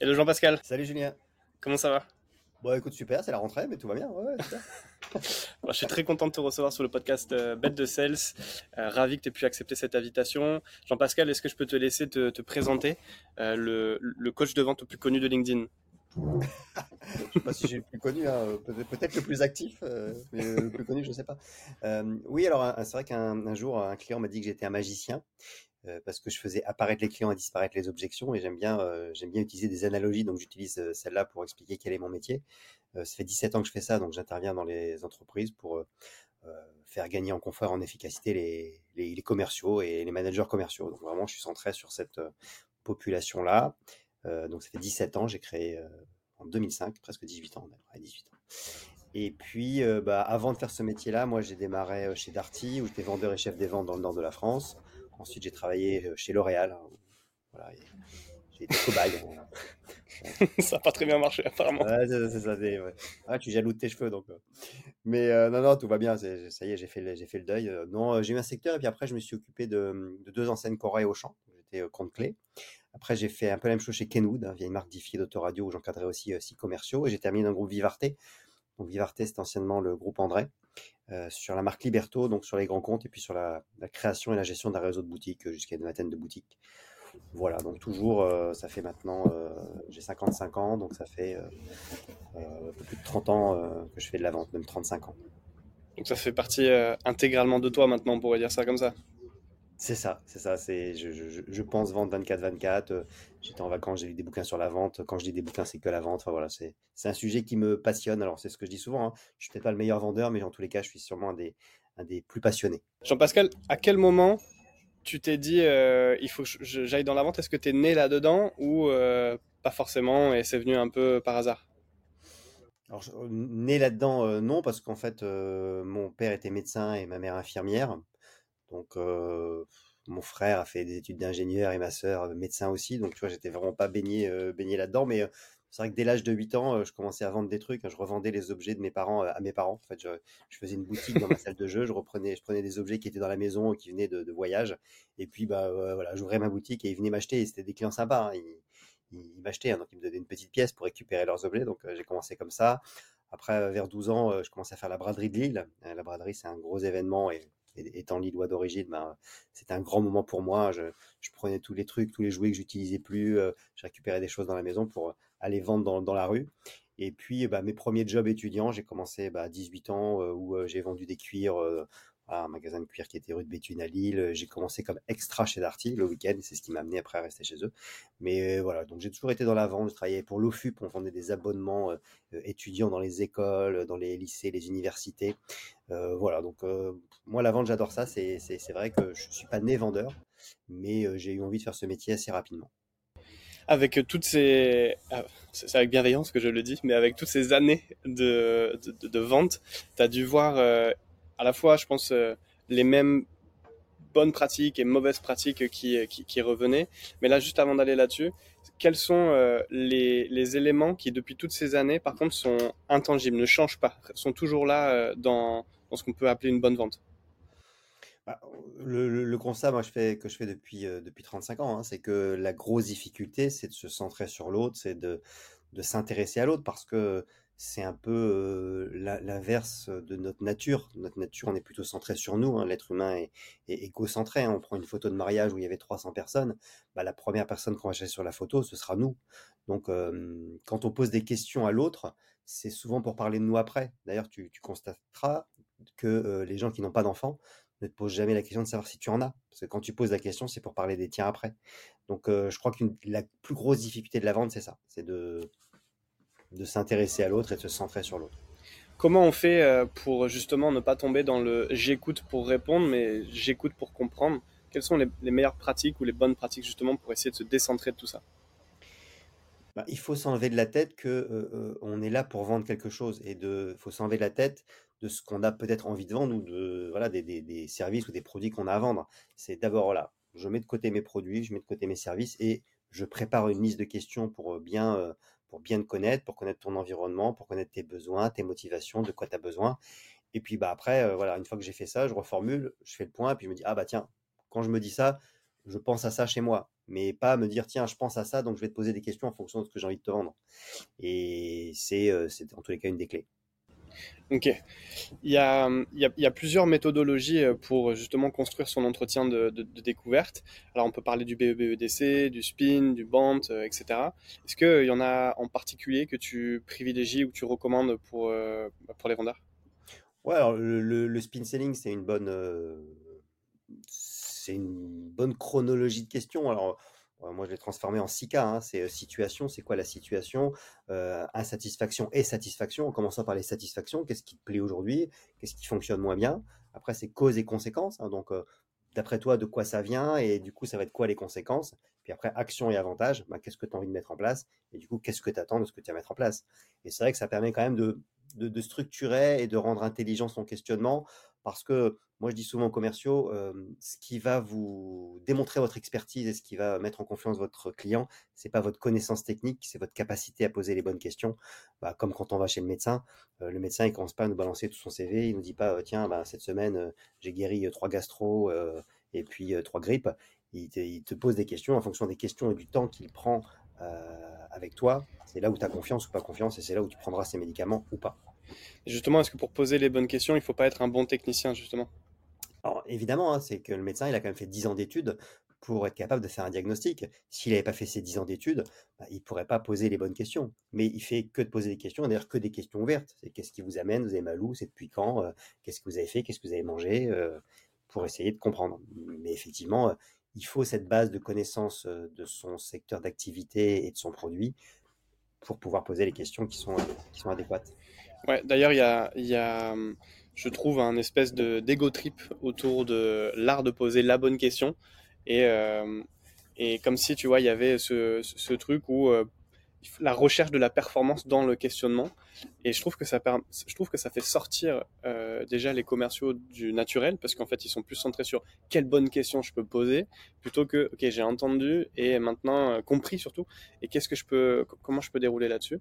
Hello Jean-Pascal, Salut Julien. comment ça va? Bon, écoute, super, c'est la rentrée, mais tout va bien. Ouais, ouais, super. Bon, Je suis très content de te recevoir sur le podcast euh, Bête de Sales. Euh, ravi que tu aies pu accepter cette invitation. Jean-Pascal, est-ce que je peux te laisser te, te présenter euh, le, le coach de vente le plus connu de LinkedIn? Je sais pas si j'ai le plus connu, hein, peut- peut-être le plus actif, mais le plus connu, je sais pas. Oui, alors c'est vrai qu'un un jour, un client m'a dit que j'étais un magicien parce que je faisais apparaître les clients et disparaître les objections, et j'aime bien, euh, j'aime bien utiliser des analogies, donc j'utilise euh, celle-là pour expliquer quel est mon métier. Euh, ça fait 17 ans que je fais ça, donc j'interviens dans les entreprises pour euh, euh, faire gagner en confort, en efficacité les, les, commerciaux et les managers commerciaux. Donc vraiment, je suis centré sur cette euh, population-là. Euh, donc ça fait 17 ans, j'ai créé euh, en 2005, presque 18 ans, d'ailleurs, ouais, 18 ans. Et puis, euh, bah, avant de faire ce métier-là, moi j'ai démarré euh, chez Darty, où j'étais vendeur et chef des ventes dans le nord de la France. Ensuite, j'ai travaillé euh, chez L'Oréal. hein, voilà, et j'ai été cobaye. Ça n'a pas très bien marché apparemment. Ouais, c'est c'est ça. c'est- ouais. Ah, tu jaloux de tes cheveux, donc. euh. Mais euh, non, non, tout va bien. c'est- Ça y est, j'ai fait, le- j'ai fait le deuil. Non, j'ai eu un secteur, et puis après, je me suis occupé de, de deux enseignes Corée au champ. J'étais euh, compte clé. Après, j'ai fait un peu la même chose chez Kenwood, hein, vieille marque diffiée d'autoradio où j'encadrais aussi euh, six commerciaux. Et j'ai terminé dans le groupe Vivarté. Donc, Vivarté, c'était anciennement le groupe André, euh, sur la marque Liberto, donc sur les grands comptes, et puis sur la, création et la gestion d'un réseau de boutiques euh, jusqu'à une vingtaine de boutiques. Voilà, donc toujours, euh, ça fait maintenant, j'ai 55 ans, donc ça fait un peu plus de 30 ans que je fais de la vente, même 35 ans. Donc ça fait partie intégralement de toi maintenant, on pourrait dire ça comme ça. C'est ça, c'est ça, c'est, je, je, pense vendre 24-24, euh, j'étais en vacances, j'ai lu des bouquins sur la vente, quand je lis des bouquins, c'est que la vente, enfin voilà, c'est, c'est un sujet qui me passionne, alors c'est ce que je dis souvent, hein. je suis peut-être pas le meilleur vendeur, mais en tous les cas, je suis sûrement un des, un des plus passionnés. Jean-Pascal, à quel moment tu t'es dit euh, il faut que je- j'aille dans la vente? Est-ce que tu es né là-dedans ou euh, pas forcément et c'est venu un peu par hasard? Alors, né là-dedans, non, parce qu'en fait, mon père était médecin et ma mère infirmière. Donc, mon frère a fait des études d'ingénieur et ma sœur médecin aussi. Donc, tu vois, j'étais vraiment pas baigné, baigné là-dedans. Mais c'est vrai que dès l'âge de 8 ans, je commençais à vendre des trucs. hein. Je revendais les objets de mes parents à mes parents. En fait, je, je faisais une boutique dans ma salle de jeu. Je reprenais, je prenais des objets qui étaient dans la maison, qui venaient de, voyage. Et puis, bah, voilà, j'ouvrais ma boutique et ils venaient m'acheter. Et c'était des clients sympas. hein. Ils, m'achetaient, hein. donc ils me donnaient une petite pièce pour récupérer leurs objets. Donc, j'ai commencé comme ça. Après, vers 12 ans, je commençais à faire la braderie de Lille. La braderie, c'est un gros événement et étant lillois d'origine, ben, c'était un grand moment pour moi. Je, prenais tous les trucs, tous les jouets que j'utilisais plus, euh, je récupérais des choses dans la maison pour euh, aller vendre dans, la rue. Et puis, bah, mes premiers jobs étudiants, j'ai commencé bah, à 18 ans euh, où j'ai vendu des cuirs, un magasin de cuir qui était rue de Béthune à Lille. J'ai commencé comme extra chez Darty le week-end, c'est ce qui m'a amené après à rester chez eux. Mais euh, voilà, donc j'ai toujours été dans la vente. Je travaillais pour l'OFUP, on vendait des abonnements euh, euh, étudiants dans les écoles, dans les lycées, les universités. Euh, voilà, donc euh, moi la vente j'adore ça. C'est vrai que je suis pas né vendeur, mais euh, j'ai eu envie de faire ce métier assez rapidement. Avec toutes ces... ah, c'est avec bienveillance que je le dis, mais avec toutes ces années de, de, vente, tu as dû voir euh, à la fois, je pense, euh, les mêmes bonnes pratiques et mauvaises pratiques qui, qui, revenaient. Mais là, juste avant d'aller là-dessus, quels sont euh, les, éléments qui, depuis toutes ces années, par contre, sont intangibles, ne changent pas, sont toujours là euh, dans, ce qu'on peut appeler une bonne vente? Bah, le, constat que je fais depuis, euh, depuis 35 ans, hein, c'est que la grosse difficulté, c'est de se centrer sur l'autre, c'est de, de s'intéresser à l'autre parce que c'est un peu l'inverse de notre nature. Notre nature, on est plutôt centré sur nous. hein. L'être humain est, égocentré. hein. On prend une photo de mariage où il y avait 300 personnes. Bah, la première personne qu'on va chercher sur la photo, ce sera nous. Donc, quand on pose des questions à l'autre, c'est souvent pour parler de nous après. D'ailleurs, tu, constateras que les gens qui n'ont pas d'enfants, ne te pose jamais la question de savoir si tu en as. Parce que quand tu poses la question, c'est pour parler des tiens après. Donc, je crois que la plus grosse difficulté de la vente, c'est ça. C'est de, de s'intéresser à l'autre et de se centrer sur l'autre. Comment on fait euh, pour justement ne pas tomber dans le j'écoute pour répondre, mais j'écoute pour comprendre? Quelles sont les, les meilleures pratiques ou les bonnes pratiques justement pour essayer de se décentrer de tout ça? Bah, il faut s'enlever de la tête que euh, euh, on est là pour vendre quelque chose et de faut s'enlever de la tête de ce qu'on a peut-être envie de vendre ou de voilà des, des- des services ou des produits qu'on a à vendre. C'est d'abord voilà, je mets de côté mes produits, je mets de côté mes services et je prépare une liste de questions pour bien euh, pour bien te connaître, pour connaître ton environnement, pour connaître tes besoins, tes motivations, de quoi tu as besoin. Et puis bah après euh, voilà, une fois que j'ai fait ça, je reformule, je fais le point et puis je me dis ah bah tiens, quand je me dis ça, je pense à ça chez moi. mais pas me dire tiens, je pense à ça, donc je vais te poser des questions en fonction de ce que j'ai envie de te vendre. Et c'est en tous les cas une des clés. Ok. Il y, a, plusieurs méthodologies euh, pour justement construire son entretien de, découverte. Alors on peut parler du BEBEDC, du SPIN, du BANT, euh, etc. Est-ce qu'il y en a en particulier que tu privilégies ou que tu recommandes pour, euh, les vendeurs? Ouais, alors le, spin selling, c'est une bonne, une bonne chronologie de questions. Alors moi, je l'ai transformé en six cas. Hein. C'est situation, c'est quoi la situation? Insatisfaction et satisfaction. En commençant par les satisfactions, qu'est-ce qui te plaît aujourd'hui? Qu'est-ce qui fonctionne moins bien? Après, c'est cause et conséquences. Hein. Donc, d'après toi, de quoi ça vient Et du coup, ça va être quoi les conséquences? Puis après, action et avantage. Bah, qu'est-ce que tu as envie de mettre en place? Et du coup, qu'est-ce que tu attends de ce que tu vas mettre en place? Et c'est vrai que ça permet quand même de, de, structurer et de rendre intelligent son questionnement parce que moi, je dis souvent aux commerciaux, ce qui va vous démontrer votre expertise et ce qui va mettre en confiance votre client, c'est pas votre connaissance technique, c'est votre capacité à poser les bonnes questions. Bah, comme quand on va chez le médecin, le médecin il commence pas à nous balancer tout son CV, il nous dit pas tiens bah, cette semaine j'ai guéri trois gastro et puis trois grippes. Il te, il te, pose des questions en fonction des questions et du temps qu'il prend avec toi. C'est là où tu as confiance ou pas confiance et c'est là où tu prendras ces médicaments ou pas. Justement, est-ce que pour poser les bonnes questions, il ne faut pas être un bon technicien justement? Alors évidemment, hein, c'est que le médecin, a quand même fait 10 ans d'études pour être capable de faire un diagnostic. S'il n'avait pas fait ces 10 ans d'études, bah, il ne pourrait pas poser les bonnes questions. Mais il fait que de poser des questions, d'ailleurs que des questions ouvertes. C'est qu'est-ce qui vous amène, vous avez mal où, c'est depuis quand, euh, qu'est-ce que vous avez fait, qu'est-ce que vous avez mangé, euh, pour essayer de comprendre. Mais effectivement, euh, il faut cette base de connaissance de son secteur d'activité et de son produit pour pouvoir poser les questions qui sont adéquates. Ouais, d'ailleurs, il y a, y a je trouve, un espèce de d'ego trip autour de l'art de poser la bonne question. Et, euh, et comme si, tu vois, il y avait ce, ce truc où euh, la recherche de la performance dans le questionnement. Et je trouve que ça, je trouve que ça fait sortir euh, déjà les commerciaux du naturel, parce qu'en fait, ils sont plus centrés sur quelle bonne question je peux poser, plutôt que, ok, j'ai entendu et maintenant euh, compris surtout, et qu'est-ce que je peux, comment je peux dérouler là-dessus.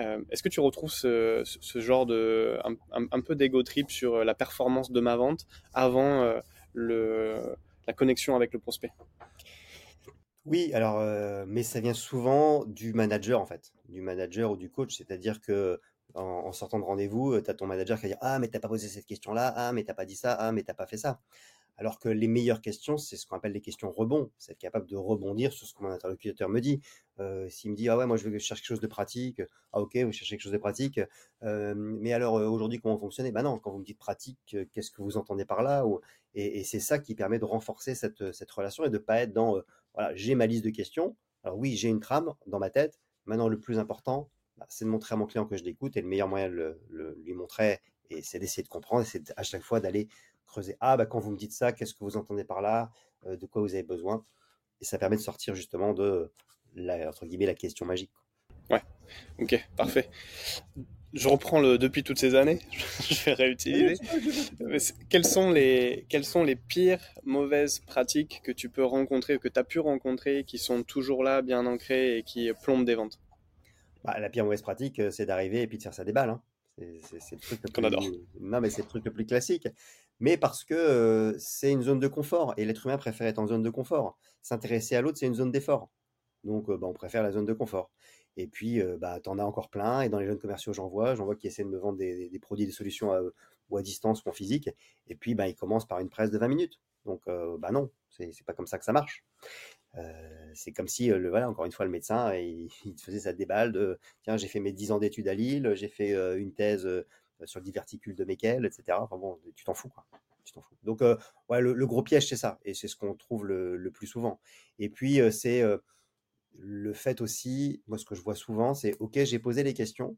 Euh, est-ce que tu retrouves ce, genre de, un, un peu d'ego trip sur la performance de ma vente avant le, la connexion avec le prospect? Oui, alors, mais ça vient souvent du manager, en fait, du manager ou du coach. C'est-à-dire que en, sortant de rendez-vous, tu as ton manager qui va dire Ah, mais t'as pas posé cette question-là, ah, mais t'as pas dit ça, ah, mais t'as pas fait ça. Alors que les meilleures questions, c'est ce qu'on appelle les questions rebond. C'est être capable de rebondir sur ce que mon interlocuteur me dit. S'il me dit Ah ouais, moi je veux chercher quelque chose de pratique, ah ok, vous cherchez quelque chose de pratique, mais alors aujourd'hui, comment fonctionnez Ben non, quand vous me dites pratique, qu'est-ce que vous entendez par là Et, et c'est ça qui permet de renforcer cette, cette relation et de pas être dans voilà, j'ai ma liste de questions. Alors oui, j'ai une trame dans ma tête. Maintenant, le plus important, bah, c'est de montrer à mon client que je l'écoute et le meilleur moyen de le, lui montrer, et c'est d'essayer de comprendre, c'est à chaque fois d'aller creuser. Ah, bah, quand vous me dites ça, qu'est-ce que vous entendez par là? Euh, De quoi vous avez besoin? Et ça permet de sortir justement de, la, entre guillemets, la question magique. Ouais, ok, parfait je reprends le depuis toutes ces années, je vais réutiliser. quelles, sont les, quelles sont les pires mauvaises pratiques que tu peux rencontrer, que tu as pu rencontrer, qui sont toujours là, bien ancrées et qui plombent des ventes? Bah, La pire mauvaise pratique, euh, c'est d'arriver et puis de faire ça des balles. Hein. C'est le truc le plus... adore. Non, mais c'est le truc le plus classique. Mais parce que euh, c'est une zone de confort et l'être humain préfère être en zone de confort. S'intéresser à l'autre, c'est une zone d'effort. Donc, euh, bah, on préfère la zone de confort. Et puis, bah, tu en as encore plein. Et dans les jeunes commerciaux, j'en vois. J'en vois qui essaient de me vendre des, produits, des solutions à, ou à distance ou en physique. Et puis, bah, ils commencent par une presse de 20 minutes. Donc, bah non, c'est pas comme ça que ça marche. c'est comme si, le, voilà, encore une fois, le médecin, il, il faisait sa déballe de tiens, j'ai fait mes 10 ans d'études à Lille, j'ai fait une thèse sur le diverticule de Meckel, etc. Enfin bon, tu t'en fous. Tu t'en fous. Donc, ouais, le, gros piège, c'est ça. Et c'est ce qu'on trouve le, plus souvent. Et puis, c'est le fait aussi, moi ce que je vois souvent, c'est OK, j'ai posé les questions.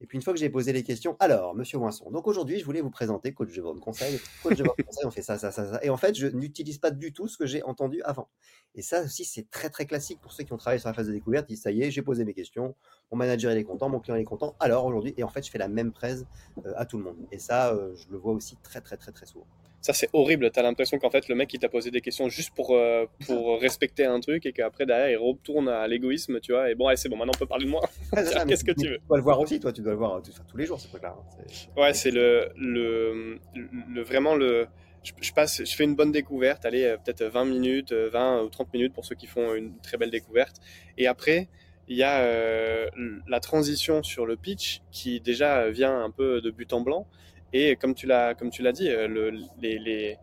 Et puis une fois que j'ai posé les questions, alors, monsieur Moisson, donc aujourd'hui, je voulais vous présenter coach de vente conseil. Coach de vente conseil, on fait ça, ça, ça, ça. Et en fait, je n'utilise pas du tout ce que j'ai entendu avant. Et ça aussi, c'est très, très classique pour ceux qui ont travaillé sur la phase de découverte. Ils disent, ça y est, j'ai posé mes questions, mon manager il est content, mon client il est content. Alors aujourd'hui, et en fait, je fais la même presse euh, à tout le monde. Et ça, euh, je le vois aussi très, très, très, très souvent. Ça, c'est horrible. Tu as l'impression qu'en fait, le mec, il t'a posé des questions juste pour, euh, pour respecter un truc et qu'après, derrière, il retourne à l'égoïsme, tu vois. Et bon, allez, c'est bon, maintenant, on peut parler de moi. Qu'est-ce que tu veux? Tu dois le voir aussi, toi, tu dois le voir tous les jours, c'est pas clair. Ouais, c'est le, le, le, vraiment le. je, passe, je fais une bonne découverte, allez, euh, peut-être 20 minutes, 20 ou 30 minutes pour ceux qui font une très belle découverte. Et après, il y a la transition sur le pitch qui déjà vient un peu de but en blanc. Et comme tu l'as, comme tu l'as dit, les,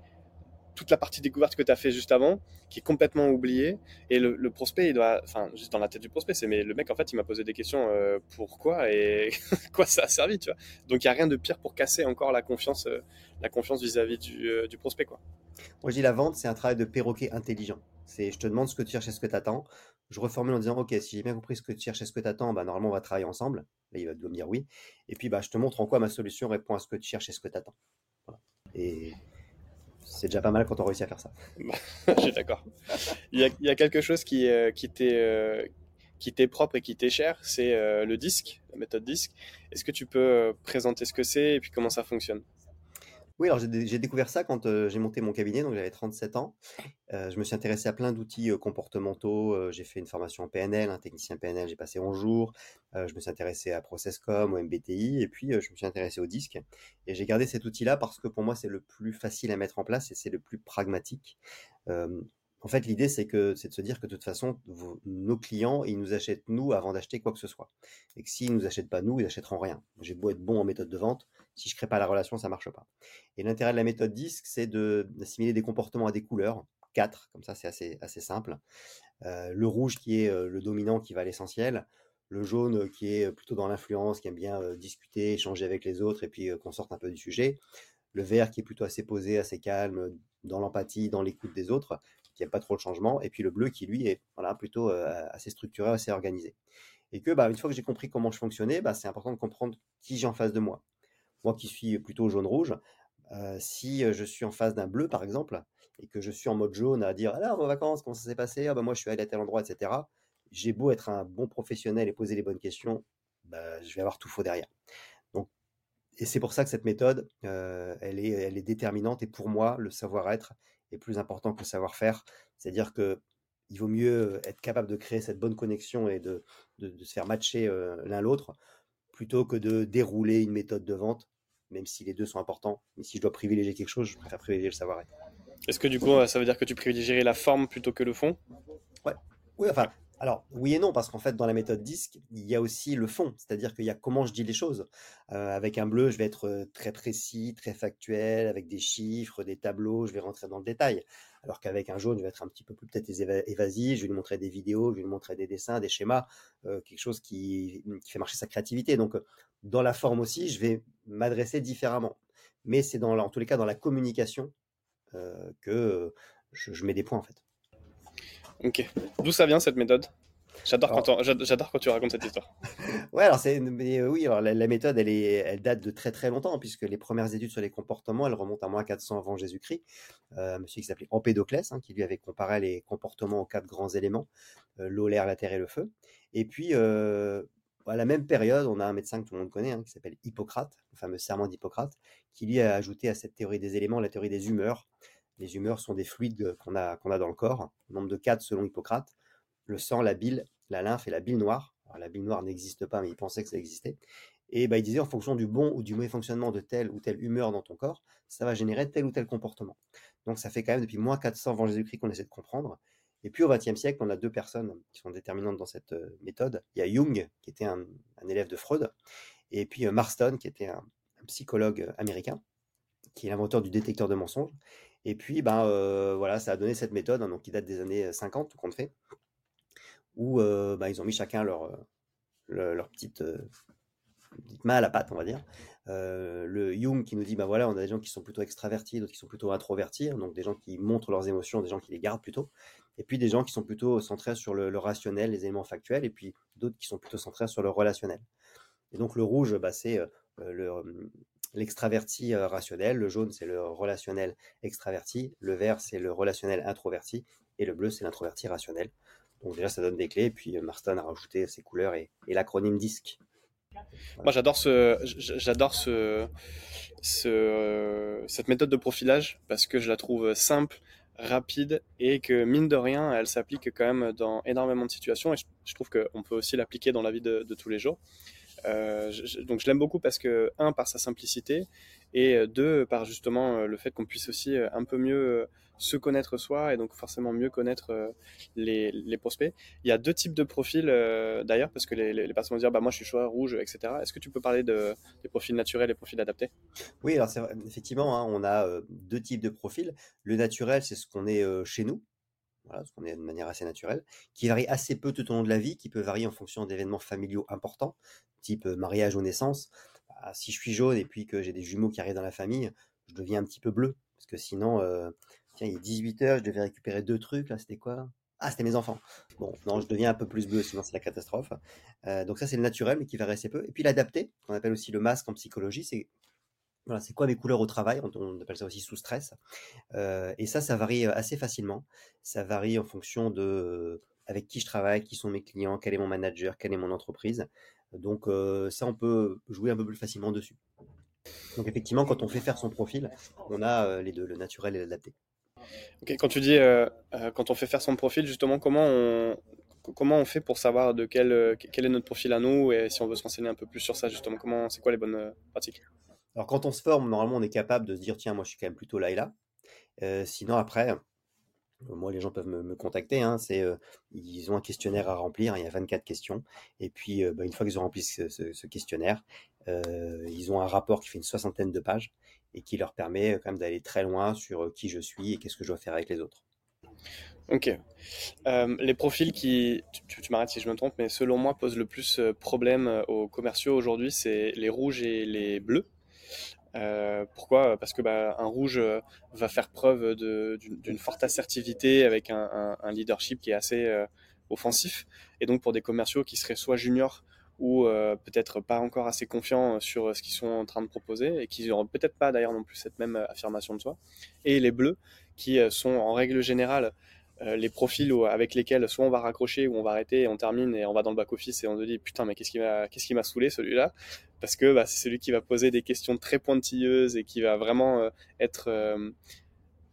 toute la partie découverte que tu as fait juste avant, qui est complètement oubliée. Et le, prospect, il doit, enfin, juste dans la tête du prospect, c'est mais le mec, en fait, il m'a posé des questions euh, pourquoi et quoi ça a servi, tu vois. Donc, il n'y a rien de pire pour casser encore la confiance, euh, la confiance vis-à-vis du, euh, du, prospect, quoi. Moi, je dis la vente, c'est un travail de perroquet intelligent. C'est, je te demande ce que tu cherches et ce que tu attends. Je reformule en disant, OK, si j'ai bien compris ce que tu cherches et ce que tu attends, bah, normalement, on va travailler ensemble. Là, il va me dire oui. Et puis, bah, je te montre en quoi ma solution répond à ce que tu cherches et ce que tu attends. Et c'est déjà pas mal quand on réussit à faire ça. Je suis d'accord. Il, y a, quelque chose qui, euh, euh, qui t'est propre et qui t'est cher, c'est euh, le disque, la méthode disque. Est-ce que tu peux présenter ce que c'est et puis comment ça fonctionne? Oui, alors j'ai découvert ça quand j'ai monté mon cabinet, donc j'avais 37 ans. Je me suis intéressé à plein d'outils comportementaux. j'ai fait une formation en PNL, un technicien PNL, j'ai passé 11 jours. je me suis intéressé à Processcom, au MBTI, et puis je me suis intéressé au disque. Et j'ai gardé cet outil-là parce que pour moi, c'est le plus facile à mettre en place et c'est le plus pragmatique. En fait, l'idée, c'est que c'est de se dire que de toute façon, nos clients, ils nous achètent nous avant d'acheter quoi que ce soit. Et que s'ils nous achètent pas nous, ils n'achèteront rien. J'ai beau être bon en méthode de vente, si je crée pas la relation, ça marche pas. Et l'intérêt de la méthode disque, c'est d'assimiler des comportements à des couleurs, quatre, comme ça, c'est assez, assez simple. Euh, le rouge qui est euh, le dominant, qui va à l'essentiel. Le jaune qui est plutôt dans l'influence, qui aime bien euh, discuter, échanger avec les autres et puis qu'on sorte un peu du sujet. Le vert qui est plutôt assez posé, assez calme, dans l'empathie, dans l'écoute des autres qui a pas trop de changement, et puis le bleu qui lui est voilà, plutôt assez structuré, assez organisé. Et que bah, une fois que j'ai compris comment je fonctionnais, bah, c'est important de comprendre qui j'ai en face de moi. Moi qui suis plutôt jaune-rouge, euh, si je suis en face d'un bleu par exemple, et que je suis en mode jaune à dire alors vos vacances, comment ça s'est passé? Ah, bah, Moi je suis allé à tel endroit, etc. J'ai beau être un bon professionnel et poser les bonnes questions, bah, je vais avoir tout faux derrière. Donc, et c'est pour ça que cette méthode, elle, est, elle est déterminante. Et pour moi, le savoir-être, est plus important que le savoir-faire. C'est-à-dire que il vaut mieux être capable de créer cette bonne connexion et de, de, se faire matcher l'un l'autre plutôt que de dérouler une méthode de vente, même si les deux sont importants. Mais si je dois privilégier quelque chose, je préfère privilégier le savoir-être. Est-ce que du coup, ça veut dire que tu privilégierais la forme plutôt que le fond? Ouais. Oui, enfin, alors, oui et non, parce qu'en fait, dans la méthode disque, il y a aussi le fond, c'est-à-dire qu'il y a comment je dis les choses. Euh, avec un bleu, je vais être euh, très précis, très factuel, avec des chiffres, des tableaux, je vais rentrer dans le détail. Alors qu'avec un jaune, je vais être un petit peu plus peut-être évasif, je vais lui montrer des vidéos, je vais lui montrer des dessins, des schémas, euh, quelque chose qui, fait marcher sa créativité. Donc, dans la forme aussi, je vais m'adresser différemment. Mais c'est dans, en tous les cas dans la communication que je mets des points en fait. Ok. D'où ça vient cette méthode? J'adore quand, j'adore quand tu racontes cette histoire. ouais, alors c'est, euh, oui, alors la, méthode, elle, est, elle date de très très longtemps, puisque les premières études sur les comportements, elles remontent à moins 400 avant Jésus-Christ. Euh, monsieur qui s'appelait Empédoclès, hein, qui lui avait comparé les comportements aux quatre grands éléments, euh, l'eau, l'air, la terre et le feu. Et puis, à la même période, on a un médecin que tout le monde connaît, hein, qui s'appelle Hippocrate, le fameux serment d'Hippocrate, qui lui a ajouté à cette théorie des éléments la théorie des humeurs. Les humeurs sont des fluides qu'on a, qu'on a dans le corps, nombre de quatre selon Hippocrate. Le sang, la bile, la lymphe et la bile noire. la bile noire n'existe pas, mais il pensait que ça existait. Et bah, il disait en fonction du bon ou du mauvais fonctionnement de telle ou telle humeur dans ton corps, ça va générer tel ou tel comportement. Donc ça fait quand même depuis moins 400 avant Jésus-Christ qu'on essaie de comprendre. Et puis au XXe siècle, on a deux personnes qui sont déterminantes dans cette euh, méthode. Il y a Jung, qui était un, élève de Freud, et puis euh, Marston, qui était un, psychologue euh, américain, qui est l'inventeur du détecteur de mensonges. Et puis, ben, voilà, ça a donné cette méthode, hein, donc qui date des années 50, tout compte fait, où euh, ben, ils ont mis chacun leur, euh, petite, main à la pâte, on va dire. le Jung qui nous dit, ben voilà, on a des gens qui sont plutôt extravertis, d'autres qui sont plutôt introvertis, donc des gens qui montrent leurs émotions, des gens qui les gardent plutôt, et puis des gens qui sont plutôt centrés sur le, rationnel, les éléments factuels, et puis d'autres qui sont plutôt centrés sur le relationnel. Et donc le rouge, bah, c'est le, l'extraverti euh, rationnel, le jaune c'est le relationnel extraverti, le vert c'est le relationnel introverti et le bleu c'est l'introverti rationnel. Donc déjà ça donne des clés, et puis euh, Marston a rajouté ses couleurs et, l'acronyme DISC. Moi j'adore ce, j'adore ce, ce, cette méthode de profilage parce que je la trouve simple, rapide et que mine de rien elle s'applique quand même dans énormément de situations et je, trouve qu'on peut aussi l'appliquer dans la vie de, de tous les jours. donc je l'aime beaucoup parce que, un, par sa simplicité, et deux, par justement le fait qu'on puisse aussi un peu mieux se connaître soi et donc forcément mieux connaître les, les, prospects. Il y a deux types de profils d'ailleurs, parce que les, personnes vont dire bah, moi je suis choix rouge, etc. Est-ce que tu peux parler de, des profils naturels et profils adaptés? Oui, alors effectivement, hein, on a deux types de profils. Le naturel, c'est ce qu'on est chez nous, voilà, ce qu'on est de manière assez naturelle, qui varie assez peu tout au long de la vie, qui peut varier en fonction d'événements familiaux importants, type mariage ou naissance. Bah, si je suis jaune et puis que j'ai des jumeaux qui arrivent dans la famille, je deviens un petit peu bleu, parce que sinon, tiens, il est 18h, je devais récupérer deux trucs, là, c'était quoi? Ah, c'était mes enfants. Bon, non, je deviens un peu plus bleu, sinon c'est la catastrophe. donc ça, c'est le naturel, mais qui varie assez peu. Et puis l'adapté, qu'on appelle aussi le masque en psychologie, c'est voilà, c'est quoi mes couleurs au travail? On, appelle ça aussi sous stress. et ça, ça varie assez facilement. Ça varie en fonction de avec qui je travaille, qui sont mes clients, quel est mon manager, quelle est mon entreprise. Donc ça, on peut jouer un peu plus facilement dessus. Donc effectivement, quand on fait faire son profil, on a les deux, le naturel et l'adapté. Quand tu dis quand on fait faire son profil, justement, comment on, comment on fait pour savoir de quel, quel est notre profil à nous et si on veut se renseigner un peu plus sur ça, justement, comment, c'est quoi les bonnes pratiques? Alors quand on se forme, normalement, on est capable de se dire, tiens, moi, je suis quand même plutôt là et là. Euh, sinon, après, euh, moi, les gens peuvent me, contacter. Hein, c'est, euh, ils ont un questionnaire à remplir. Il y a 24 questions. Et puis, bah, une fois qu'ils ont rempli ce, questionnaire, ils ont un rapport qui fait une soixantaine de pages et qui leur permet quand même d'aller très loin sur qui je suis et qu'est-ce que je dois faire avec les autres. Ok. les profils qui, tu, m'arrêtes si je me trompe, mais selon moi posent le plus problème aux commerciaux aujourd'hui, c'est les rouges et les bleus. Euh, pourquoi? Parce que bah, un rouge euh, va faire preuve d'une forte assertivité avec un, leadership qui est assez euh, offensif. Et donc pour des commerciaux qui seraient soit juniors ou peut-être pas encore assez confiants sur ce qu'ils sont en train de proposer et qui n'auront peut-être pas d'ailleurs non plus cette même affirmation de soi. Et les bleus qui sont en règle générale les profils avec lesquels soit on va raccrocher ou on va arrêter et on termine et on va dans le back office et on se dit putain mais qu'est-ce qui m'a qu'est-ce qui m'a saoulé celui-là? Parce que bah, c'est celui qui va poser des questions très pointilleuses et qui va vraiment euh, être euh,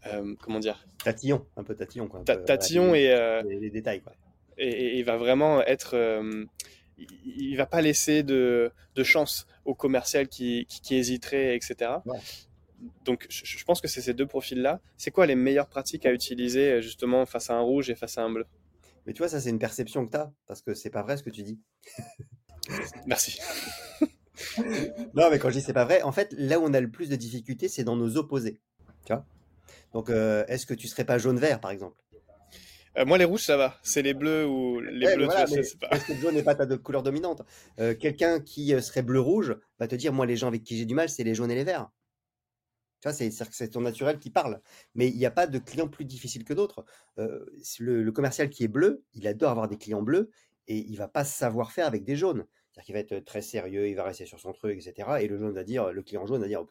euh, comment dire? Tatillon un peu tatillon quoi. Tatillon et les, détails quoi. et, il va vraiment être il, va pas laisser de, de chance au commercial qui, qui, hésiterait etc donc je, pense que c'est ces deux profils là c'est quoi les meilleures pratiques à utiliser justement face à un rouge et face à un bleu? Mais tu vois ça c'est une perception que tu as parce que c'est pas vrai ce que tu dis. Merci. Non, mais quand je dis c'est pas vrai, en fait, là où on a le plus de difficultés, c'est dans nos opposés. Tu vois? Donc, euh, est-ce que tu serais pas jaune-vert, par exemple? Euh, moi, les rouges, ça va. C'est les bleus ou les bleus, tu sais, pas. Est-ce que le jaune n'est pas ta couleur dominante euh, Quelqu'un qui serait bleu-rouge va te dire, moi, les gens avec qui j'ai du mal, c'est les jaunes et les verts. Tu vois, c'est ton naturel qui parle. Mais il n'y a pas de client plus difficile que d'autres. le, le, commercial qui est bleu, il adore avoir des clients bleus et il va pas savoir faire avec des jaunes. C'est-à-dire qu'il va être très sérieux, il va rester sur son truc, etc. Et le jaune va dire, le client jaune va dire,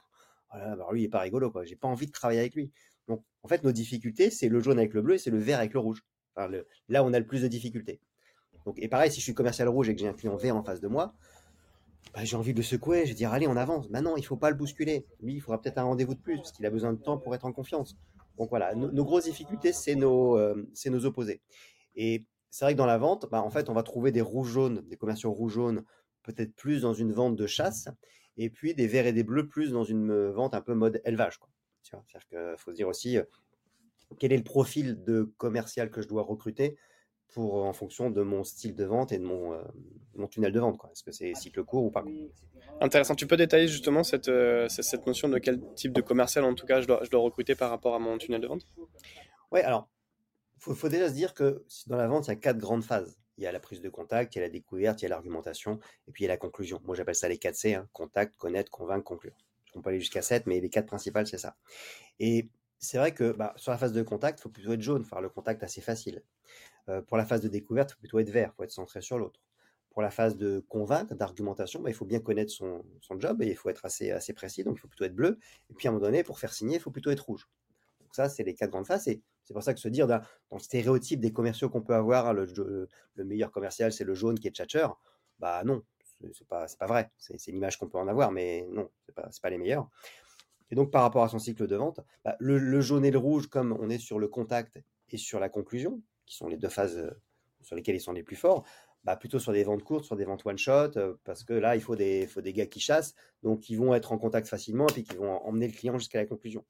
voilà, bah, lui il est pas rigolo, quoi. J'ai pas envie de travailler avec lui. Donc, en fait, nos difficultés, c'est le jaune avec le bleu et c'est le vert avec le rouge. Là, on a le plus de difficultés. Donc, et pareil, si je suis commercial rouge et que j'ai un client vert en face de moi, bah, j'ai envie de le secouer, je vais dire allez, on avance. Maintenant, il faut pas le bousculer. Lui, il faudra peut-être un rendez-vous de plus parce qu'il a besoin de temps pour être en confiance. Donc voilà, nos, grosses difficultés, c'est nos, euh, nos opposés. Et c'est vrai que dans la vente, bah, en fait, on va trouver des rouges-jaunes, des commerciaux rouges-jaunes, peut-être plus dans une vente de chasse, et puis des verts et des bleus plus dans une euh, vente un peu mode élevage. C'est-à-dire qu'il faut se dire aussi euh, quel est le profil de commercial que je dois recruter pour en fonction de mon style de vente et de mon, euh, mon tunnel de vente. Est-ce que c'est cycle court ou pas? Intéressant. Tu peux détailler justement cette, cette notion de quel type de commercial, en tout cas, je dois, je dois recruter par rapport à mon tunnel de vente? Oui, alors, il faut, déjà se dire que dans la vente, il y a quatre grandes phases. Il y a la prise de contact, il y a la découverte, il y a l'argumentation, et puis il y a la conclusion. Moi, j'appelle ça les 4 C, hein. contact, connaître, convaincre, conclure. On peut aller jusqu'à 7, mais les quatre principales, c'est ça. Et c'est vrai que bah, sur la phase de contact, il faut plutôt être jaune, faire le contact assez facile. Euh, pour la phase de découverte, il faut plutôt être vert, il faut être centré sur l'autre. Pour la phase de convaincre, d'argumentation, bah, il faut bien connaître son, job et il faut être assez, assez précis, donc il faut plutôt être bleu. Et puis à un moment donné, pour faire signer, il faut plutôt être rouge. Donc ça, c'est les quatre grandes phases. Et c'est pour ça que se dire dans, le stéréotype des commerciaux qu'on peut avoir, le, meilleur commercial, c'est le jaune qui est tchatcheur, bah non, c'est pas, pas vrai. C'est l'image qu'on peut en avoir, mais non, c'est pas, pas les meilleurs. Et donc, par rapport à son cycle de vente, bah, le, jaune et le rouge, comme on est sur le contact et sur la conclusion, qui sont les deux phases euh, sur lesquelles ils sont les plus forts, bah, plutôt sur des ventes courtes, sur des ventes one-shot, parce que là, il faut des, faut des gars qui chassent, donc ils vont être en contact facilement et puis qui vont emmener le client jusqu'à la conclusion.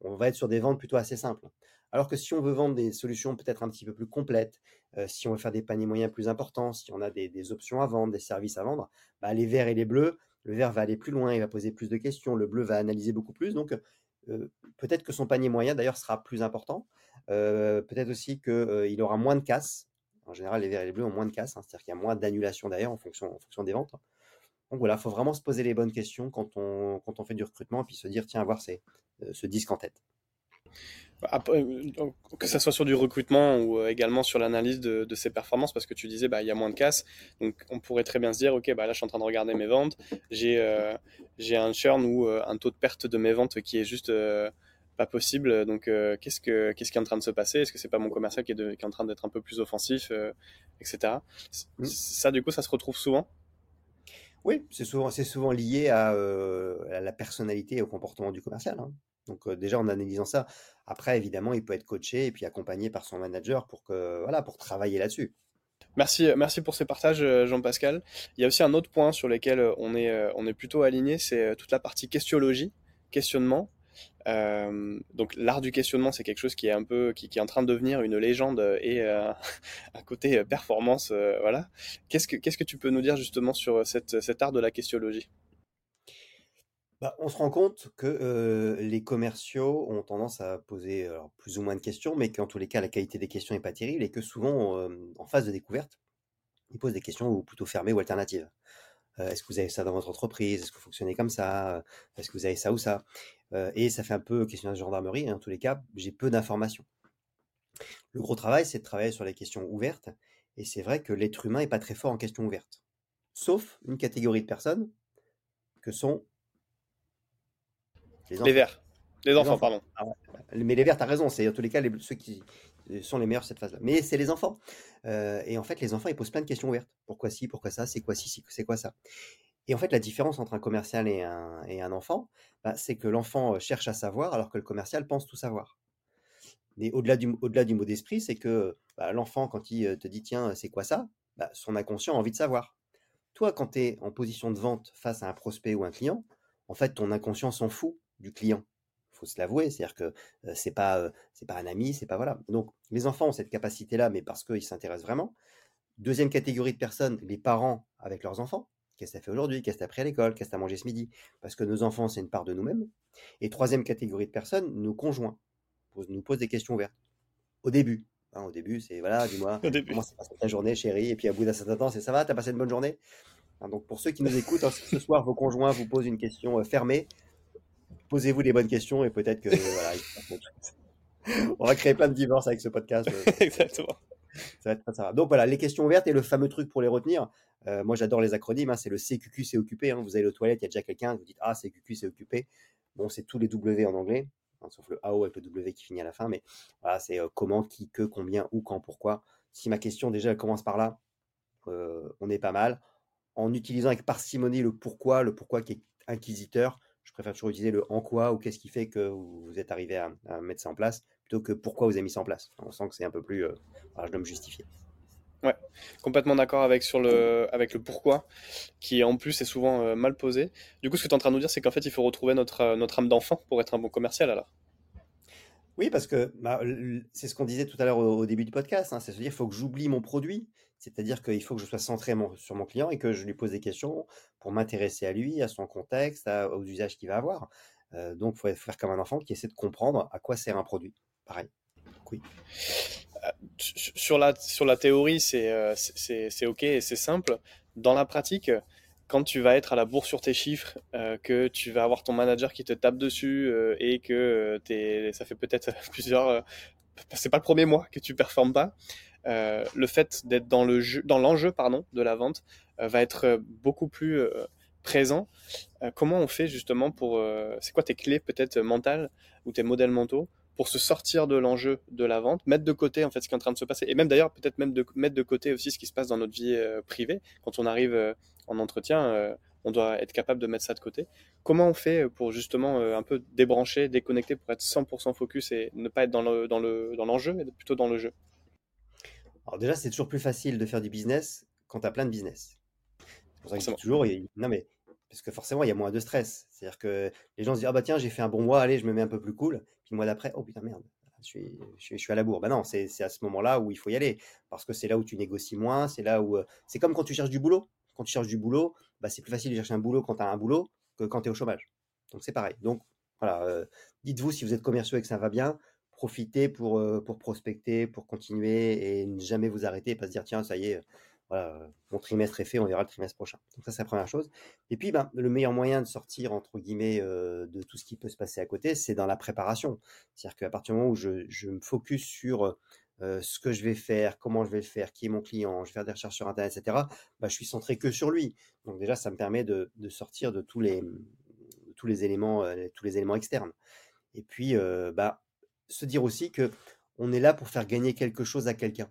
On va être sur des ventes plutôt assez simples. Alors que si on veut vendre des solutions peut-être un petit peu plus complètes, si on veut faire des paniers moyens plus importants, si on a des, options à vendre, des services à vendre, bah, les verts et les bleus, le vert va aller plus loin, il va poser plus de questions, le bleu va analyser beaucoup plus. Donc, peut-être que son panier moyen, d'ailleurs, sera plus important. peut-être aussi qu'il aura moins de casse. En général, les verts et les bleus ont moins de casse, hein, c'est-à-dire qu'il y a moins d'annulation d'ailleurs en fonction, des ventes. Donc voilà, il faut vraiment se poser les bonnes questions quand on, quand on fait du recrutement et puis se dire, tiens, avoir ce disque en tête. Euh, que ce soit sur du recrutement ou euh, également sur l'analyse de, ses performances, parce que tu disais, bah, il y a moins de casse. Donc, on pourrait très bien se dire, OK, bah, là, je suis en train de regarder mes ventes. J'ai euh, j'ai un churn ou un taux de perte de mes ventes qui est juste pas possible. Donc, qu'est-ce, que, qu'est-ce qui est en train de se passer? Est-ce que c'est pas mon commercial qui est, qui est en train d'être un peu plus offensif, etc. Mmh. Ça, du coup, ça se retrouve souvent? Oui, c'est souvent, lié à, à, la personnalité et au comportement du commercial. Hein. Donc déjà en analysant ça, après évidemment il peut être coaché et puis accompagné par son manager pour que voilà pour travailler là-dessus. Merci, merci pour ces partages, Jean-Pascal. Il y a aussi un autre point sur lequel on est, on est plutôt aligné, c'est toute la partie questionologie, questionnement. donc l'art du questionnement, c'est quelque chose qui est un peu, qui, est en train de devenir une légende et un côté performance, voilà. Qu'est-ce que, qu'est-ce que tu peux nous dire justement sur cette, cet art de la questionologie bah, on se rend compte que les commerciaux ont tendance à poser plus ou moins de questions, mais qu'en tous les cas, la qualité des questions n'est pas terrible et que souvent, en phase de découverte, ils posent des questions plutôt fermées ou alternatives. Est-ce que vous avez ça dans votre entreprise? Est-ce que vous fonctionnez comme ça? Est-ce que vous avez ça ou ça? Et ça fait un peu questionnaire de gendarmerie. Hein, en tous les cas, j'ai peu d'informations. Le gros travail, c'est de travailler sur les questions ouvertes. Et c'est vrai que l'être humain n'est pas très fort en questions ouvertes. Sauf une catégorie de personnes que sont les, verts. Les, enfants, pardon. Ah mais les verts, tu as raison, c'est en tous les cas ceux qui sont les meilleurs cette phase-là. Mais c'est les enfants. Euh, et en fait, les enfants, ils posent plein de questions ouvertes. Pourquoi ci, pourquoi ça, c'est quoi ci, c'est quoi ça? Et en fait, la différence entre un commercial et un, et un enfant, bah, c'est que l'enfant euh, cherche à savoir alors que le commercial pense tout savoir. Mais au-delà du, au-delà du mot d'esprit, c'est que bah, l'enfant, quand il euh, te dit tiens, c'est quoi ça? Bah, Son inconscient a envie de savoir. Toi, quand tu es en position de vente face à un prospect ou un client, en fait, ton inconscient s'en fout du client. Il faut se l'avouer, c'est-à-dire que c'est pas c'est pas un ami, c'est pas voilà. Donc les enfants ont cette capacité-là, mais parce qu'ils s'intéressent vraiment. Deuxième catégorie de personnes, les parents avec leurs enfants. Qu'est-ce que tu fait aujourd'hui? Qu'est-ce que tu as pris à l'école? Qu'est-ce que tu as mangé ce midi? Parce que nos enfants, c'est une part de nous-mêmes. Et troisième catégorie de personnes, nos conjoints nous posent des questions ouvertes. Au début. Hein, au début, c'est voilà, dis-moi, comment s'est passé ta journée, chérie? Et puis à bout d'un certain temps, c'est ça va, t'as passé une bonne journée? Hein, Donc pour ceux qui nous écoutent, hein, ce soir, vos conjoints vous posent une question fermée, posez-vous les bonnes questions et peut-être que voilà, on va créer plein de divorces avec ce podcast. Euh, Exactement. Ça va être très Donc voilà, les questions ouvertes et le fameux truc pour les retenir. Euh, moi, j'adore les acronymes. Hein, c'est le CQQ, c'est occupé. Hein. Vous allez aux toilettes, il y a déjà quelqu'un, vous dites Ah, CQQ, c'est occupé. Bon, c'est tous les W en anglais, hein, sauf le AO avec le W qui finit à la fin. Mais voilà, c'est euh, comment, qui, que, combien, où, quand, pourquoi. Si ma question déjà elle commence par là, on est pas mal. En utilisant avec parcimonie le pourquoi, le pourquoi qui est inquisiteur, préfère toujours utiliser le en quoi ou qu'est-ce qui fait que vous êtes arrivé à, mettre ça en place plutôt que pourquoi vous avez mis ça en place. On sent que c'est un peu plus. Euh, je dois me justifier. Ouais, complètement d'accord avec, sur le, avec le pourquoi, qui en plus est souvent euh, mal posé. Du coup, ce que tu es en train de nous dire, c'est qu'en fait, il faut retrouver notre, euh, notre âme d'enfant pour être un bon commercial alors. Oui, parce que bah, c'est ce qu'on disait tout à l'heure au, début du podcast, hein, c'est se dire qu'il faut que j'oublie mon produit, c'est-à-dire qu'il faut que je sois centré sur mon client et que je lui pose des questions pour m'intéresser à lui, à son contexte, aux usages qu'il va avoir. Euh, donc, il faut faire comme un enfant qui essaie de comprendre à quoi sert un produit. Pareil. Oui. Euh, sur, la, sur la théorie, euh, c'est OK et c'est simple. Dans la pratique, quand tu vas être à la bourre sur tes chiffres, que tu vas avoir ton manager qui te tape dessus et que ça fait peut-être plusieurs. c'est pas le premier mois que tu performes pas. Euh, le fait d'être dans le jeu, dans l'enjeu pardon de la vente euh, va être euh, beaucoup plus présent. comment on fait justement pour c'est quoi tes clés peut-être mentales ou tes modèles mentaux pour se sortir de l'enjeu de la vente, mettre de côté en fait ce qui est en train de se passer et même d'ailleurs peut-être même mettre de côté aussi ce qui se passe dans notre vie privée quand on arrive en entretien on doit être capable de mettre ça de côté. Comment on fait pour justement un peu débrancher, déconnecter pour être 100% focus et ne pas être dans le dans l'enjeu mais plutôt dans le jeu? Alors déjà, c'est toujours plus facile de faire du business quand tu as plein de business. C'est pour ça que dis toujours, non mais, parce que forcément, il y a moins de stress. C'est-à-dire que les gens se disent, ah bah tiens, j'ai fait un bon mois, allez, je me mets un peu plus cool. Puis le mois d'après, oh putain, merde, je suis, je suis, à la bourre. Bah non, c'est à ce moment-là où il faut y aller. Parce que c'est là où tu négocies moins, c'est là où... Euh, c'est comme quand tu cherches du boulot. Quand tu cherches du boulot, bah, c'est plus facile de chercher un boulot quand tu as un boulot que quand tu es au chômage. Donc c'est pareil. Donc voilà, euh, dites-vous si vous êtes commerciaux et que ça va bien, profitez pour, pour prospecter, pour continuer et ne jamais vous arrêter et pas se dire tiens, ça y est, voilà, mon trimestre est fait, on verra le trimestre prochain. Donc ça, c'est la première chose. Et puis, ben, le meilleur moyen de sortir, entre guillemets, de tout ce qui peut se passer à côté, c'est dans la préparation. C'est-à-dire qu'à partir du moment où je, je me focus sur ce que je vais faire, comment je vais le faire, qui est mon client, je vais faire des recherches sur Internet, etc., bah, je suis centré que sur lui. Donc déjà, ça me permet de, de sortir de tous les, tous les éléments, tous les éléments externes. Et puis, bah, se dire aussi que on est là pour faire gagner quelque chose à quelqu'un.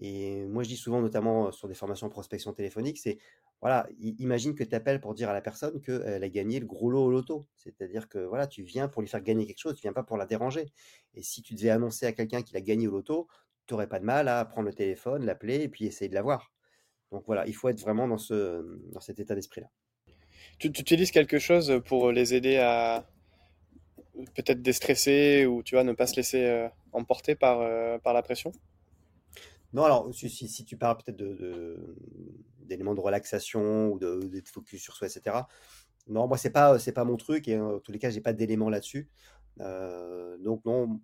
Et moi, je dis souvent, notamment sur des formations en prospection téléphonique, c'est voilà, imagine que tu appelles pour dire à la personne qu'elle a gagné le gros lot au loto. C'est-à-dire que voilà, tu viens pour lui faire gagner quelque chose, tu viens pas pour la déranger. Et si tu devais annoncer à quelqu'un qu'il a gagné au loto, tu n'aurais pas de mal à prendre le téléphone, l'appeler et puis essayer de l'avoir. Donc voilà, il faut être vraiment dans, ce, dans cet état d'esprit-là. Tu, tu, utilises quelque chose pour les aider à peut-être déstresser ou tu vois, ne pas se laisser euh, emporter par, euh, par la pression? Non, alors si, tu parles peut-être d'éléments de, de, relaxation ou de, de, focus sur soi, etc. Non, moi, c'est pas, pas mon truc et en tous les cas, j'ai pas d'éléments là-dessus. Euh, donc, non,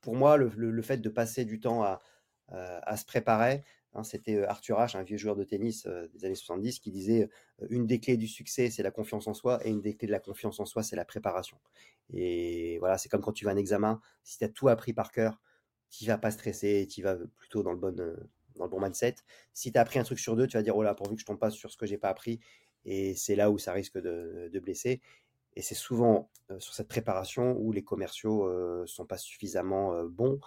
pour moi, le, le, fait de passer du temps à, à se préparer, Hein, c'était Arthur H, un vieux joueur de tennis des années 70, qui disait une des clés du succès, c'est la confiance en soi, et une des clés de la confiance en soi, c'est la préparation. Et voilà, c'est comme quand tu vas à un examen, si tu as tout appris par cœur, tu vas pas stresser, tu vas plutôt dans le bon, dans le bon mindset. Si tu as appris un truc sur deux, tu vas dire, oh là, pourvu que je tombe pas sur ce que j'ai pas appris, et c'est là où ça risque de, de blesser. Et c'est souvent sur cette préparation où les commerciaux euh, sont pas suffisamment bons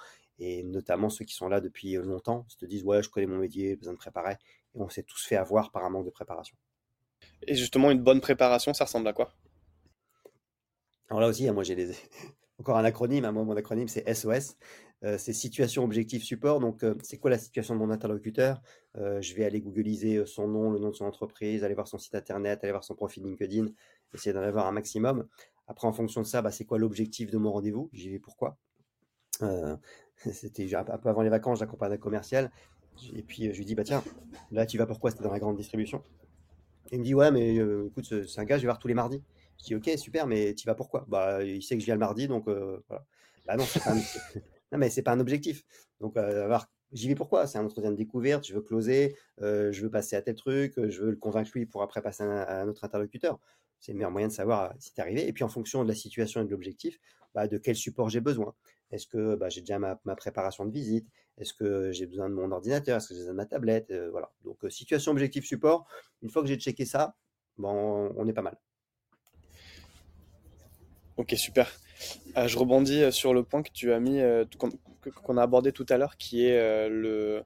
et notamment ceux qui sont là depuis longtemps, se disent ouais, je connais mon métier, besoin de préparer, et on s'est tous fait avoir par un manque de préparation. Et justement, une bonne préparation, ça ressemble à quoi? Alors là aussi, hein, moi j'ai encore un acronyme, hein, moi, mon acronyme c'est SOS, euh, c'est situation, objectif, support. Donc, euh, c'est quoi la situation de mon interlocuteur? Euh, Je vais aller googliser son nom, le nom de son entreprise, aller voir son site internet, aller voir son profil LinkedIn, essayer d'en avoir un maximum. Après, en fonction de ça, bah, c'est quoi l'objectif de mon rendez-vous? J'y vais pourquoi? C'était un peu avant les vacances, j'accompagne un commercial. Et puis je lui dis, bah tiens, là tu vas pourquoi C'était dans la grande distribution. il me dit, ouais, mais euh, écoute, c'est un gars, je vais voir tous les mardis. Je dis, ok, super, mais tu vas pourquoi Bah, il sait que je viens le mardi, donc euh, voilà. Bah non, pas un... non, mais pas un objectif. Donc, euh, j'y vais pourquoi C'est un entretien de découverte, je veux closer, je veux passer à tel truc, je veux le convaincre lui pour après passer à un, autre interlocuteur. C'est le meilleur moyen de savoir si t'es arrivé. Et puis, en fonction de la situation et de l'objectif, bah, de quel support j'ai besoin. Est-ce que bah, j'ai déjà ma, préparation de visite? Est-ce que j'ai besoin de mon ordinateur? Est-ce que j'ai besoin de ma tablette? Euh, Voilà. Donc, euh, situation, objectif, support. Une fois que j'ai checké ça, bon, on est pas mal. Ok, super. Euh, je rebondis sur le point que tu as mis, qu'on a abordé tout à l'heure, qui est le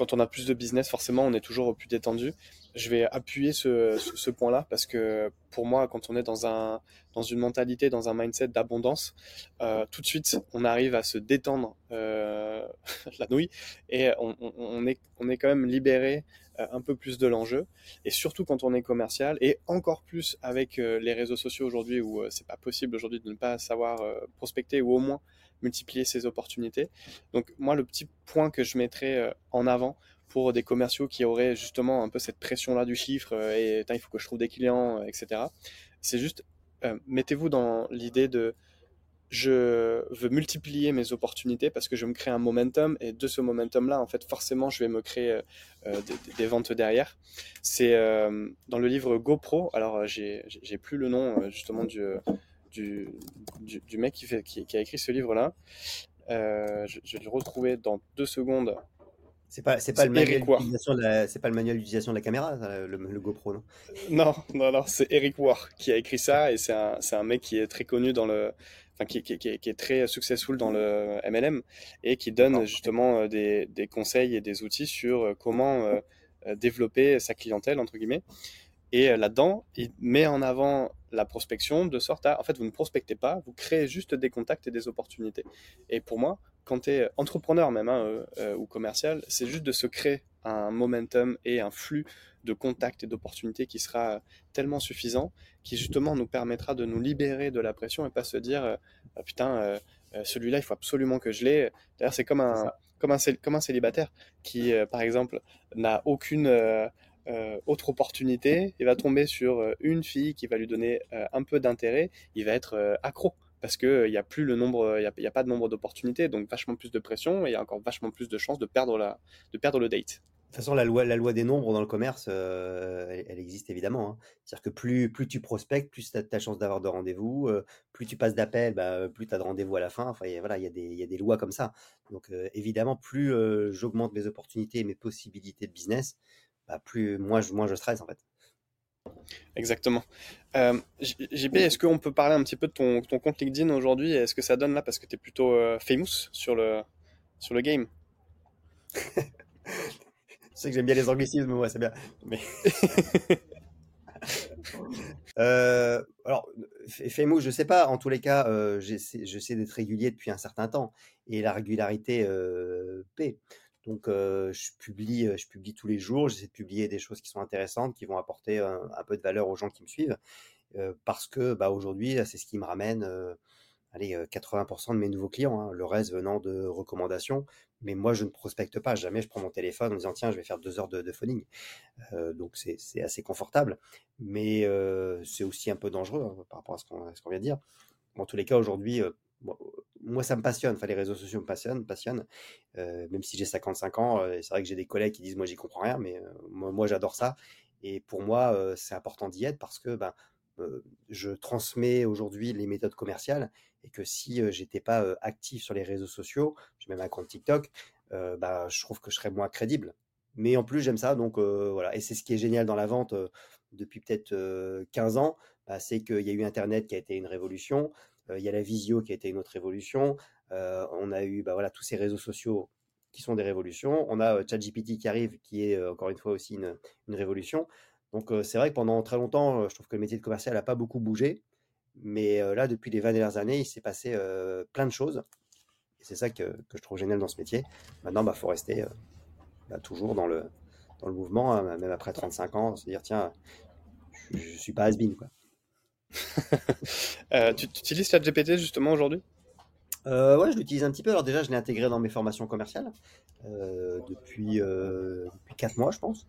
quand on a plus de business, forcément, on est toujours plus détendu je vais appuyer ce, ce, point-là parce que pour moi, quand on est dans, un, dans une mentalité, dans un mindset d'abondance, euh, tout de suite, on arrive à se détendre euh, la nouille et on, est, on est quand même libéré euh, un peu plus de l'enjeu. Et surtout quand on est commercial et encore plus avec les réseaux sociaux aujourd'hui où c'est pas possible aujourd'hui de ne pas savoir prospecter ou au moins multiplier ses opportunités. Donc moi, le petit point que je mettrais en avant pour des commerciaux qui auraient justement un peu cette pression-là du chiffre euh, et il faut que je trouve des clients, euh, etc. C'est juste, euh, mettez-vous dans l'idée de je veux multiplier mes opportunités parce que je me crée un momentum et de ce momentum-là, en fait, forcément, je vais me créer des, ventes derrière. C'est dans le livre GoPro, alors j'ai plus le nom justement du, du, du, mec qui, fait, qui, a écrit ce livre-là. je, je, vais le retrouver dans deux secondes c'est pas, c'est pas, le manuel d'utilisation de la, c'est pas le manuel d'utilisation de la caméra, le, GoPro, non? Non, non, non, c'est Eric War qui a écrit ça et c'est un, c'est un mec qui est très connu dans le, enfin, qui, qui, qui, est très successful dans le MLM et qui donne justement euh, des, des conseils et des outils sur euh, comment euh, développer sa clientèle, entre guillemets. Et là-dedans, il met en avant la prospection de sorte à, en fait, vous ne prospectez pas, vous créez juste des contacts et des opportunités. Et pour moi, quand tu es entrepreneur même hein, ou commercial, c'est juste de se créer un momentum et un flux de contacts et d'opportunités qui sera tellement suffisant, qui justement nous permettra de nous libérer de la pression et pas se dire ah, putain celui-là il faut absolument que je l'ai. D'ailleurs c'est comme un comme un, comme un célibataire qui par exemple n'a aucune autre opportunité, il va tomber sur une fille qui va lui donner un peu d'intérêt, il va être accro parce qu'il n'y a plus le nombre, il y a, pas de nombre d'opportunités, donc vachement plus de pression et il y a encore vachement plus de chances de perdre, la, de perdre le date. De toute façon, la loi, la loi des nombres dans le commerce, euh, elle, existe évidemment. Hein. C'est-à-dire que plus, plus tu prospectes, plus tu as de chance d'avoir de rendez-vous, euh, plus tu passes d'appels, bah, plus tu as de rendez-vous à la fin. Enfin, voilà, il y, a des, y a des lois comme ça. Donc, euh, évidemment, plus j'augmente mes opportunités et mes possibilités de business, bah, plus moins je, moins je stresse en fait. Exactement. JP, est-ce qu'on peut parler un petit peu de ton, ton compte LinkedIn aujourd'hui Est-ce que ça donne là? Parce que tu es plutôt famous sur le, sur le game Je sais que j'aime bien les anglicismes, moi, c'est bien. Mais... euh, alors, Famous, je sais pas. En tous les cas, euh, j'essaie d'être régulier depuis un certain temps et la régularité euh, paie. Donc, je publie, je publie tous les jours. J'essaie de publier des choses qui sont intéressantes, qui vont apporter un, peu de valeur aux gens qui me suivent, parce que, bah, aujourd'hui, c'est ce qui me ramène allez, 80% de mes nouveaux clients, hein, le reste venant de recommandations. Mais moi, je ne prospecte pas. Jamais je prends mon téléphone en disant tiens, je vais faire deux heures de, phoning. Donc c'est assez confortable, mais c'est aussi un peu dangereux hein, par rapport à ce qu'on vient de dire. En tous les cas, aujourd'hui, euh, moi, ça me passionne. Enfin, les réseaux sociaux me passionnent, passionnent. même si j'ai 55 ans, c'est vrai que j'ai des collègues qui disent moi, j'y comprends rien, mais moi, moi j'adore ça. Et pour moi, c'est important d'y être parce que ben, je transmets aujourd'hui les méthodes commerciales et que si j'étais pas actif sur les réseaux sociaux, j'ai même un compte TikTok, bah, je trouve que je serais moins crédible. Mais en plus, j'aime ça, donc voilà. Et c'est ce qui est génial dans la vente depuis peut-être 15 ans, bah, c'est qu'il y a eu Internet qui a été une révolution, il y a la visio qui a été une autre révolution, on a eu bah, voilà, tous ces réseaux sociaux qui sont des révolutions, on a ChatGPT qui arrive, qui est encore une fois aussi une, révolution. Donc c'est vrai que pendant très longtemps, je trouve que le métier de commercial n'a pas beaucoup bougé. Mais là, depuis les 20 dernières années, il s'est passé plein de choses. Et c'est ça que, que, je trouve génial dans ce métier. Maintenant, il bah, faut rester bah, toujours dans le, dans le mouvement, hein, même après 35 ans, se dire, tiens, je ne suis pas has Quoi. euh, tu, utilises ChatGPT justement aujourd'hui? Euh, Ouais, je l'utilise un petit peu. Alors déjà, je l'ai intégré dans mes formations commerciales euh, depuis, depuis 4 mois, je pense.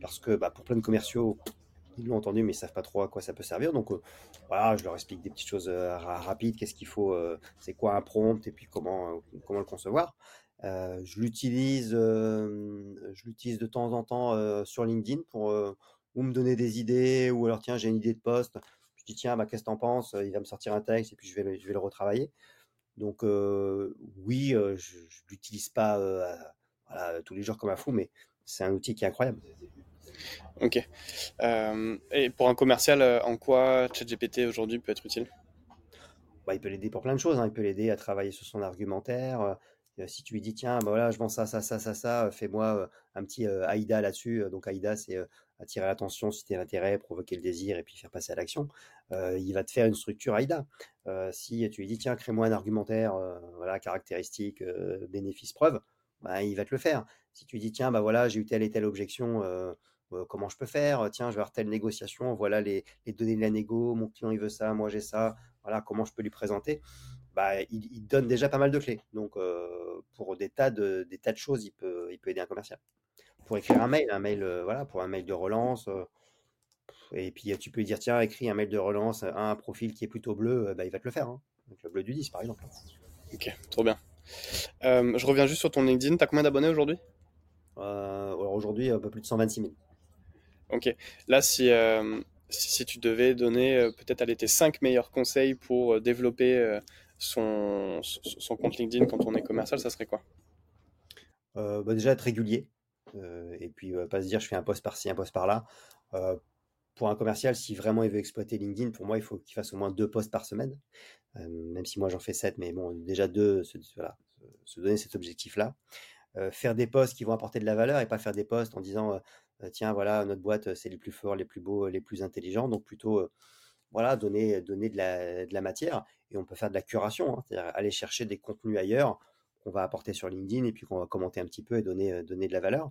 parce que bah, pour plein de commerciaux, ils l'ont entendu, mais ils savent pas trop à quoi ça peut servir. Donc euh, voilà, je leur explique des petites choses euh, rapides, qu'est-ce qu'il faut, euh, c'est quoi un prompt et puis comment comment le concevoir. je l'utilise, je de temps en temps sur LinkedIn pour ou me donner des idées ou alors tiens j'ai une idée de poste. Je dis tiens bah qu'est-ce que t'en penses? Il va me sortir un texte et puis je vais le, je vais le retravailler. Donc oui, je, je l'utilise pas tous les jours comme un fou, mais c'est un outil qui est incroyable. Ok. Euh, et pour un commercial, euh, en quoi ChatGPT aujourd'hui peut être utile? Bah, Il peut l'aider pour plein de choses. Hein. Il peut l'aider à travailler sur son argumentaire. Si tu lui dis, tiens, bah voilà, je vends ça, ça, ça, ça, ça, fais-moi un petit AIDA là-dessus. Donc AIDA, c'est attirer l'attention, susciter l'intérêt, provoquer le désir et puis faire passer à l'action. il va te faire une structure AIDA. si tu lui dis, tiens, crée-moi un argumentaire, voilà, caractéristique, bénéfice, preuve, bah, il va te le faire. Si tu lui dis, tiens, bah voilà, j'ai eu telle et telle objection, comment je peux faire? Tiens, je vais avoir telle négociation, voilà les, données de la négo, mon client il veut ça, moi j'ai ça, voilà comment je peux lui présenter? Bah, il, donne déjà pas mal de clés. Donc, pour des tas de, des tas de choses, il peut, il peut aider un commercial. Pour écrire un mail, un mail, voilà, pour un mail de relance. et puis, tu peux lui dire, tiens, écris un mail de relance à un profil qui est plutôt bleu, bah, il va te le faire. Hein. Donc, le bleu du 10, par exemple. Ok, trop bien. je reviens juste sur ton LinkedIn. Tu as combien d'abonnés aujourd'hui? Aujourd'hui, un peu plus de 126 000. Ok. Là, si, euh, si, tu devais donner euh, peut-être aller tes 5 meilleurs conseils pour euh, développer son, son compte LinkedIn quand on est commercial, ça serait quoi? Bah Déjà être régulier. et puis pas se dire je fais un post par-ci, un post par-là. pour un commercial, si vraiment il veut exploiter LinkedIn, pour moi, il faut qu'il fasse au moins deux posts par semaine. même si moi j'en fais 7, mais bon, déjà deux, voilà, se donner cet objectif-là. faire des posts qui vont apporter de la valeur et pas faire des posts en disant tiens, voilà, notre boîte, c'est les plus forts, les plus beaux, les plus intelligents. Donc plutôt, voilà, donner, donner de, la, de la matière. Et on peut faire de la curation, hein, c'est-à-dire aller chercher des contenus ailleurs qu'on va apporter sur LinkedIn et puis qu'on va commenter un petit peu et donner, donner de la valeur.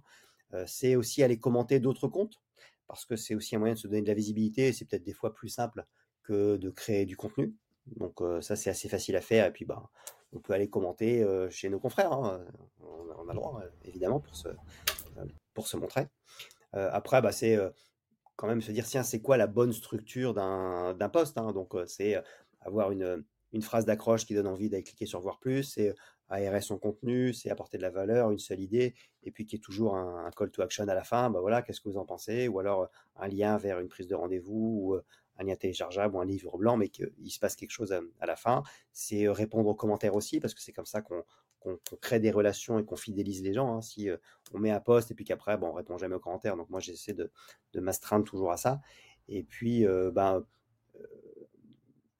c'est aussi aller commenter d'autres comptes parce que c'est aussi un moyen de se donner de la visibilité et c'est peut-être des fois plus simple que de créer du contenu. Donc ça, c'est assez facile à faire. Et puis, bah, on peut aller commenter chez nos confrères. Hein. On, a le droit, évidemment, pour se, pour se montrer. après, bah, c'est quand même se dire, tiens, c'est quoi la bonne structure d'un poste hein? Donc, c'est avoir une, une phrase d'accroche qui donne envie d'aller cliquer sur voir plus, c'est aérer son contenu, c'est apporter de la valeur, une seule idée, et puis qu'il y ait toujours un, call to action à la fin, bah voilà, qu'est-ce que vous en pensez, ou alors un lien vers une prise de rendez-vous, ou un lien téléchargeable ou un livre blanc, mais qu'il se passe quelque chose à, la fin. C'est répondre aux commentaires aussi, parce que c'est comme ça qu'on crée des relations et qu'on fidélise les gens. Hein. Si on met un post et puis qu'après, bon, on répond jamais aux commentaires, donc moi j'essaie de m'astreindre toujours à ça. Et puis, ben,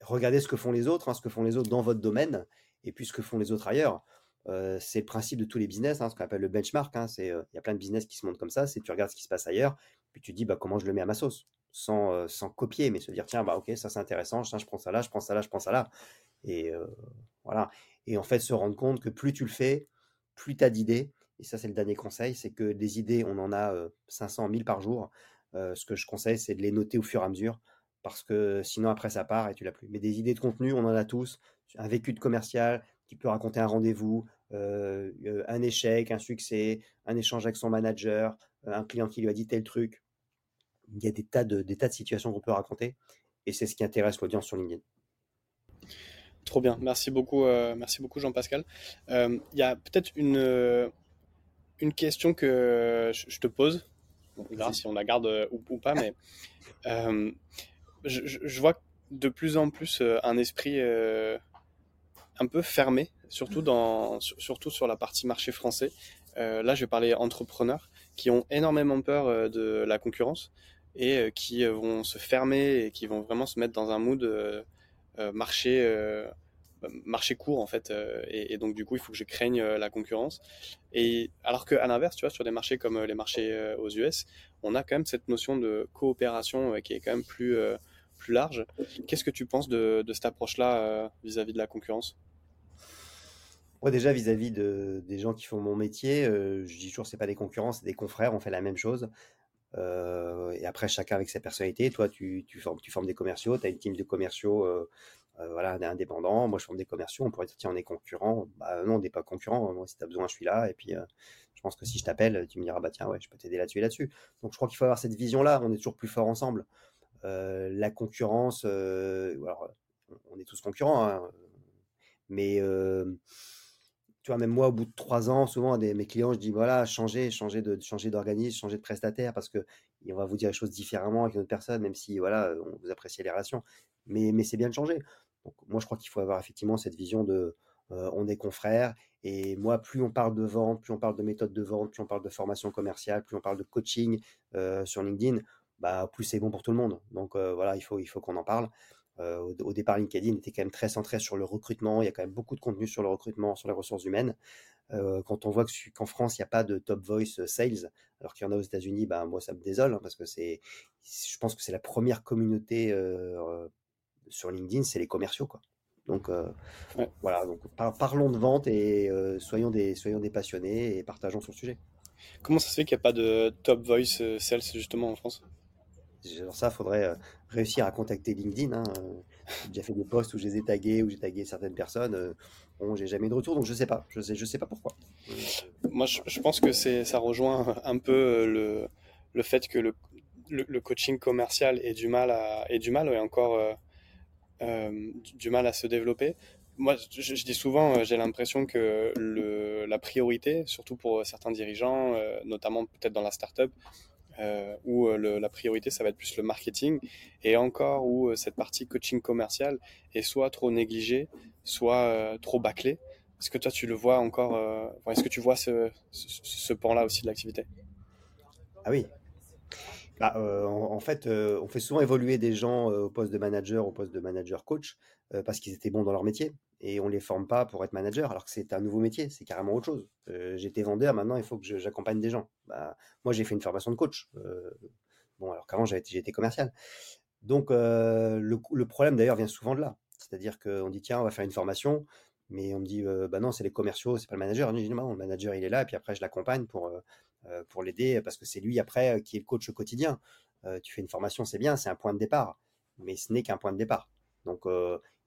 regardez ce que font les autres, hein, ce que font les autres dans votre domaine, et puis ce que font les autres ailleurs. c'est le principe de tous les business, hein, ce qu'on appelle le benchmark. c'est, il y a plein de business qui se montrent comme ça. C'est tu regardes ce qui se passe ailleurs, puis tu dis bah, comment je le mets à ma sauce? Sans, euh, sans copier, mais se dire tiens, bah ok, ça c'est intéressant, ça, je prends ça là, je prends ça là, je prends ça là. Et euh, voilà. Et en fait, se rendre compte que plus tu le fais, plus tu as d'idées. Et ça, c'est le dernier conseil c'est que des idées, on en a 500, euh, 1000 par jour. ce que je conseille, c'est de les noter au fur et à mesure. Parce que sinon, après, ça part et tu l'as plus. Mais des idées de contenu, on en a tous. Un vécu de commercial qui peut raconter un rendez-vous, un échec, un succès, un échange avec son manager, un client qui lui a dit tel truc il y a des tas de, des tas de situations qu'on peut raconter et c'est ce qui intéresse l'audience sur LinkedIn. Trop bien, merci beaucoup, euh, merci beaucoup Jean-Pascal. Euh, il y a peut-être une, euh, une question que je te pose. on verra si on la garde ou, pas, mais je, vois de plus en plus un esprit un peu fermé, surtout, dans, surtout sur la partie marché français. là, je vais parler entrepreneurs qui ont énormément peur de la concurrence et euh, qui euh, vont se fermer et qui vont vraiment se mettre dans un mood euh, marché marché court en fait et, donc du coup il faut que je craigne la concurrence et alors qu'à l'inverse tu vois sur des marchés comme les marchés aux US on a quand même cette notion de coopération qui est quand même plus large qu'est-ce que tu penses de, cette approche là vis-à-vis de la concurrence? Moi déjà vis-à-vis de, des gens qui font mon métier, je dis toujours c'est pas des concurrents, c'est des confrères, on fait la même chose. Euh, et après, chacun avec sa personnalité. Toi, tu, formes, des commerciaux, tu as une team de commerciaux euh, euh, voilà, indépendants. Moi, je forme des commerciaux. On pourrait dire, tiens, on est concurrents. Bah, non, on n'est pas concurrents. Moi, si tu as besoin, je suis là. Et puis, je pense que si je t'appelle, tu me diras, bah, tiens, ouais, je peux t'aider là-dessus et là-dessus. Donc, je crois qu'il faut avoir cette vision-là. On est toujours plus fort ensemble. La concurrence, alors, on est tous concurrents, hein, mais tu vois, même moi, au bout de trois ans, souvent, des, mes clients, je dis, voilà, changez, changez de, d'organisme, changez de prestataire, parce que on va vous dire les choses différemment avec une autre personne, même si, voilà, on vous apprécie les relations. Mais, c'est bien de changer. Donc, moi, je crois qu'il faut avoir effectivement cette vision de, euh, on est confrères. Et moi, plus on parle de vente, plus on parle de méthode de vente, plus on parle de formation commerciale, plus on parle de coaching euh, sur LinkedIn, bah, plus c'est bon pour tout le monde. Donc, euh, voilà, il faut, il faut qu'on en parle. Euh, au, départ, LinkedIn était quand même très centré sur le recrutement. Il y a quand même beaucoup de contenu sur le recrutement, sur les ressources humaines. Euh, quand on voit qu'en France, il n'y a pas de top voice sales, alors qu'il y en a aux États-Unis, ben, moi, ça me désole, hein, parce que c'est, je pense que c'est la première communauté sur LinkedIn, c'est les commerciaux. Quoi. Donc voilà, donc parlons de vente et soyons, des, soyons des passionnés et partageons sur le sujet. Comment ça se fait qu'il n'y a pas de top voice sales justement en France? Alors ça, faudrait euh, réussir à contacter LinkedIn. Hein, euh. J'ai déjà fait des posts où je les ai tagués, où j'ai tagué certaines personnes. Euh. Bon, j'ai jamais de retour, donc je sais pas. Je sais, je sais pas pourquoi. Moi, je, pense que c'est, ça rejoint un peu le, le fait que le, le, coaching commercial ait du mal à, du mal, et encore du mal à se développer. Moi, je, dis souvent, j'ai l'impression que le, la priorité, surtout pour certains dirigeants, notamment peut-être dans la startup, euh, où euh, la priorité, ça va être plus le marketing, et encore où euh, cette partie coaching commercial est soit trop négligée, soit trop bâclée. Est-ce que toi, tu le vois encore Est-ce que tu vois ce, ce, pan-là aussi de l'activité? Ah oui. Bah, en, fait, on fait souvent évoluer des gens au poste de manager, au poste de manager coach, parce qu'ils étaient bons dans leur métier et on les forme pas pour être manager alors que c'est un nouveau métier, c'est carrément autre chose. Euh, j'étais vendeur, maintenant il faut que j'accompagne des gens. Bah, moi j'ai fait une formation de coach. Euh, bon alors qu'avant été commercial. Donc euh, le, problème d'ailleurs vient souvent de là. C'est-à-dire qu'on dit tiens on va faire une formation, Mais on me dit, bah non, c'est les commerciaux, c'est pas le manager. Non, le manager, il est là, et puis après, je l'accompagne pour, pour l'aider, parce que c'est lui, après, qui est le coach au quotidien. tu fais une formation, c'est bien, c'est un point de départ, mais ce n'est qu'un point de départ. Donc,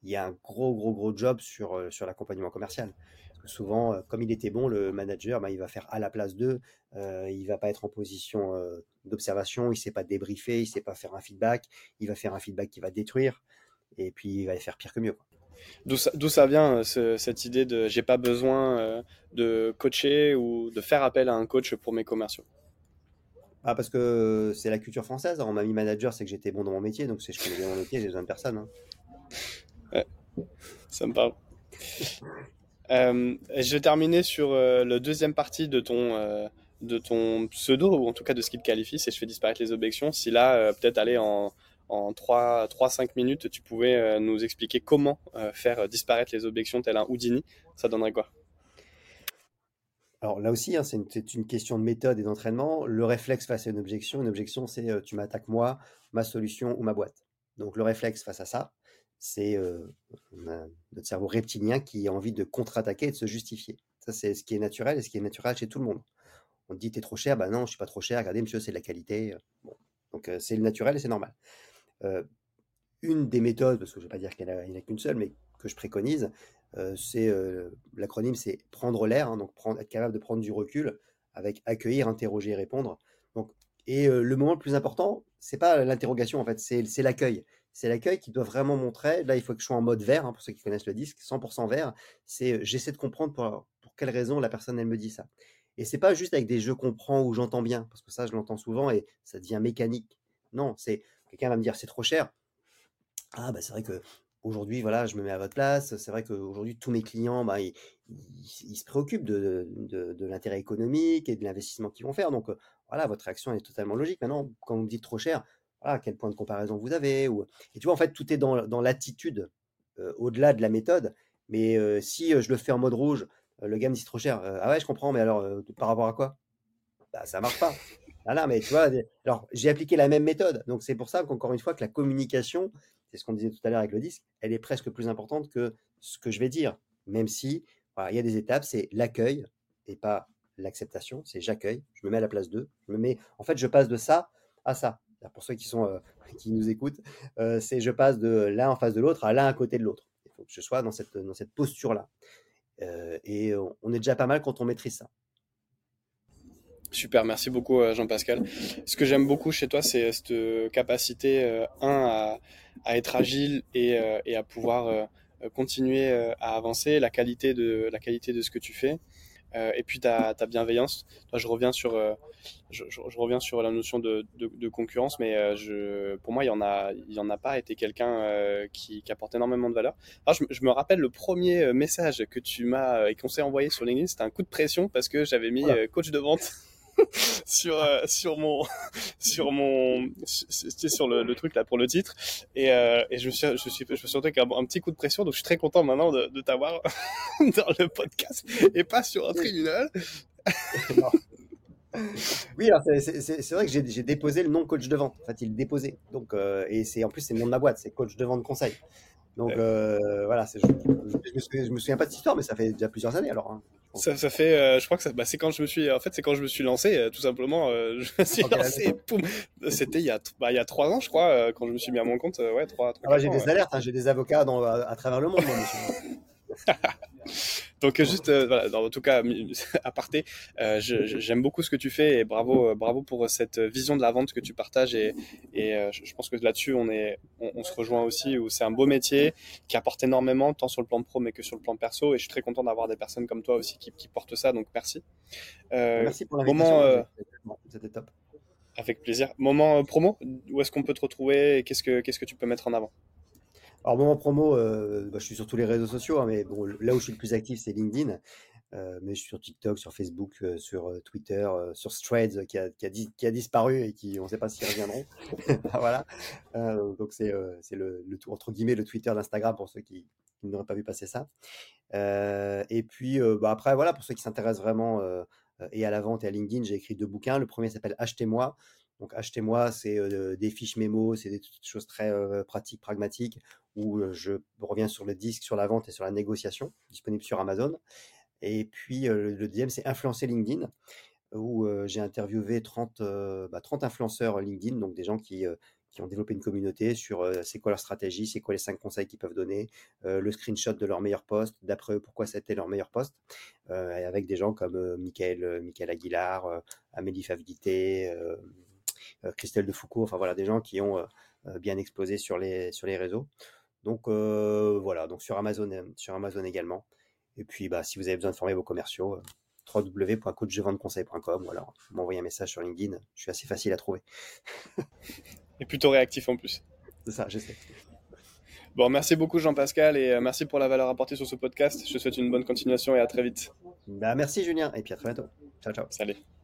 il y a un gros, gros, gros job sur, sur l'accompagnement commercial. Parce que souvent, comme il était bon, le manager, bah, il va faire à la place d'eux, il va pas être en position d'observation, il sait pas débriefer, il sait pas faire un feedback, il va faire un feedback qui va détruire, et puis il va faire pire que mieux. D'où ça, vient cette idée de j'ai pas besoin de coacher ou de faire appel à un coach pour mes commerciaux? Ah, parce que c'est la culture française. On m'a mis manager, c'est que j'étais bon dans mon métier. Donc, je connais bien mon métier, j'ai besoin de personne. Hein. Ça me parle. Euh, je vais terminer sur euh, la deuxième partie de ton, euh, de ton pseudo, ou en tout cas de ce qui te qualifie, c'est je fais disparaître les objections. Si là, peut-être aller en, en 3-5 minutes, tu pouvais nous expliquer comment faire disparaître les objections tel un Houdini, ça donnerait quoi? Alors là aussi, hein, c'est une, question de méthode et d'entraînement. Le réflexe face à une objection, une objection, c'est tu m'attaques moi, ma solution ou ma boîte. Donc le réflexe face à ça, c'est notre cerveau reptilien qui a envie de contre-attaquer et de se justifier. Ça, c'est ce qui est naturel et ce qui est naturel chez tout le monde. On te dit, t'es trop cher, bah non, je suis pas trop cher, regardez, monsieur, c'est de la qualité. Bon. Donc, c'est le naturel et c'est normal. une des méthodes, parce que je ne vais pas dire qu'il n'y en a, qu'une seule, mais que je préconise, c'est l'acronyme, c'est prendre l'air, hein, donc être capable de prendre du recul avec accueillir, interroger, répondre. Donc, et le moment le plus important, c'est pas l'interrogation en fait, c'est l'accueil c'est l'accueil qui doit vraiment montrer. Là, il faut que je sois en mode vert, hein, pour ceux qui connaissent le disque, 100% vert. C'est j'essaie de comprendre pour, quelle raison la personne elle me dit ça. Et c'est pas juste avec des je comprends ou j'entends bien, parce que ça je l'entends souvent et ça devient mécanique. Non, c'est quelqu'un va me dire c'est trop cher. Ah bah c'est vrai que aujourd'hui voilà je me mets à votre place. C'est vrai qu'aujourd'hui tous mes clients bah, ils, se préoccupent de, de, l'intérêt économique et de l'investissement qu'ils vont faire. Donc voilà votre réaction est totalement logique. Maintenant quand vous me dites trop cher, quel point de comparaison vous avez. Et tu en fait, tout est dans, l'attitude, au-delà de la méthode. Mais si je le fais en mode rouge, le gars me dit trop cher. ah ouais, je comprends, mais alors, par rapport à quoi? Bah, Ça marche pas. Voilà, mais tu vois, alors j'ai appliqué la même méthode. Donc c'est pour ça qu'encore une fois, que la communication, c'est ce qu'on disait tout à l'heure avec le disque, elle est presque plus importante que ce que je vais dire. Même si, il y a des étapes, c'est l'accueil et pas l'acceptation, c'est j'accueille, je me mets à la place d'eux, me en fait, je passe de ça à ça pour ceux qui, sont, euh, qui nous écoutent, euh, c'est je passe de l'un en face de l'autre à l'un à côté de l'autre. Il faut que je sois dans cette, dans cette posture-là. Euh, et on est déjà pas mal quand on maîtrise ça. Super, merci beaucoup Jean-Pascal. Ce que j'aime beaucoup chez toi, c'est cette capacité, un, à, être agile et, et à pouvoir continuer à avancer, la qualité de, la qualité de ce que tu fais. Euh, et puis ta, ta bienveillance. je reviens sur, euh, je, reviens sur la notion de, de, concurrence, mais euh, je, pour moi, il y en a, il y en a pas été quelqu'un qui, qui, apporte énormément de valeur. Alors, je, me rappelle le premier message que tu m'as et qu'on s'est envoyé sur LinkedIn, c'était un coup de pression parce que j'avais mis coach de vente. sur euh, sur mon sur mon c'était sur le, le, truc là pour le titre et, euh, et je me suis je suis je me suis un, un, petit coup de pression donc je suis très content maintenant de, de t'avoir dans le podcast et pas sur un tribunal oui, alors c'est vrai que j'ai déposé le nom coach de vente. En fait, il est déposé. Donc, euh, et c'est en plus c'est le nom de ma boîte, c'est coach de vente conseil. Donc euh, voilà, je, je, je, me souviens pas de cette histoire, mais ça fait déjà plusieurs années alors. Hein. Ça, ça, fait, euh, je crois que ça, bah, c'est quand je me suis, en fait, c'est quand je me suis lancé, euh, tout simplement. Euh, je me suis lancé, poum. C'était il y a, bah, il y a trois ans, je crois, quand je me suis mis à mon compte. ouais, trois. trois ah, j'ai des alertes, hein, j'ai des avocats dans, à, travers le monde, moi. Donc juste, euh, voilà, en tout cas, à parté, euh, j'aime beaucoup ce que tu fais et bravo, euh, bravo pour cette vision de la vente que tu partages et, et je pense que là-dessus on est, on, se rejoint aussi où c'est un beau métier qui apporte énormément tant sur le plan pro mais que sur le plan perso et je suis très content d'avoir des personnes comme toi aussi qui, qui portent ça donc merci. merci pour l'invitation. C'était top. Avec plaisir. Moment promo, où est-ce qu'on peut te retrouver et qu'est-ce que qu'est-ce que tu peux mettre en avant? Alors, moment promo, euh, bah, je suis sur tous les réseaux sociaux, hein, mais bon, là où je suis le plus actif, c'est LinkedIn. Euh, mais je suis sur TikTok, sur Facebook, euh, sur Twitter, sur Threads qui a, disparu et qui on ne sait pas s'ils reviendront. voilà. donc c'est le, entre guillemets le Twitter, l'Instagram pour ceux qui, n'auraient pas vu passer ça. et puis bah, après voilà pour ceux qui s'intéressent vraiment et à la vente et à LinkedIn, j'ai écrit deux bouquins. Le premier s'appelle Achetez-moi Donc achetez-moi, c'est des fiches mémo, c'est des choses très pratiques, pragmatiques, où je reviens sur le disque, sur la vente et sur la négociation, disponible sur Amazon. Et puis le deuxième, c'est influencer LinkedIn, où j'ai interviewé 30, 30 bah, influenceurs LinkedIn, donc des gens qui ont développé une communauté sur c'est quoi leur stratégie, c'est quoi les cinq conseils qu'ils peuvent donner, le screenshot de leur meilleur poste, d'après eux pourquoi c'était leur meilleur poste, avec des gens comme Michael, Aguilar, Amélie Favidité, Christelle de Foucault, enfin voilà, des gens qui ont bien explosé sur les, sur les réseaux. Donc voilà, donc sur Amazon, sur Amazon également. Et puis bah, si vous avez besoin de former vos commerciaux, www.coachjevendreconseil.com ou alors m'envoyer un message sur LinkedIn, je suis assez facile à trouver. Et plutôt réactif en plus. C'est ça, je sais. Bon, merci beaucoup Jean-Pascal et euh, merci pour la valeur apportée sur ce podcast. Je te souhaite une bonne continuation et à très vite. Bah, merci Julien et puis à très bientôt. Ciao, ciao. Salut.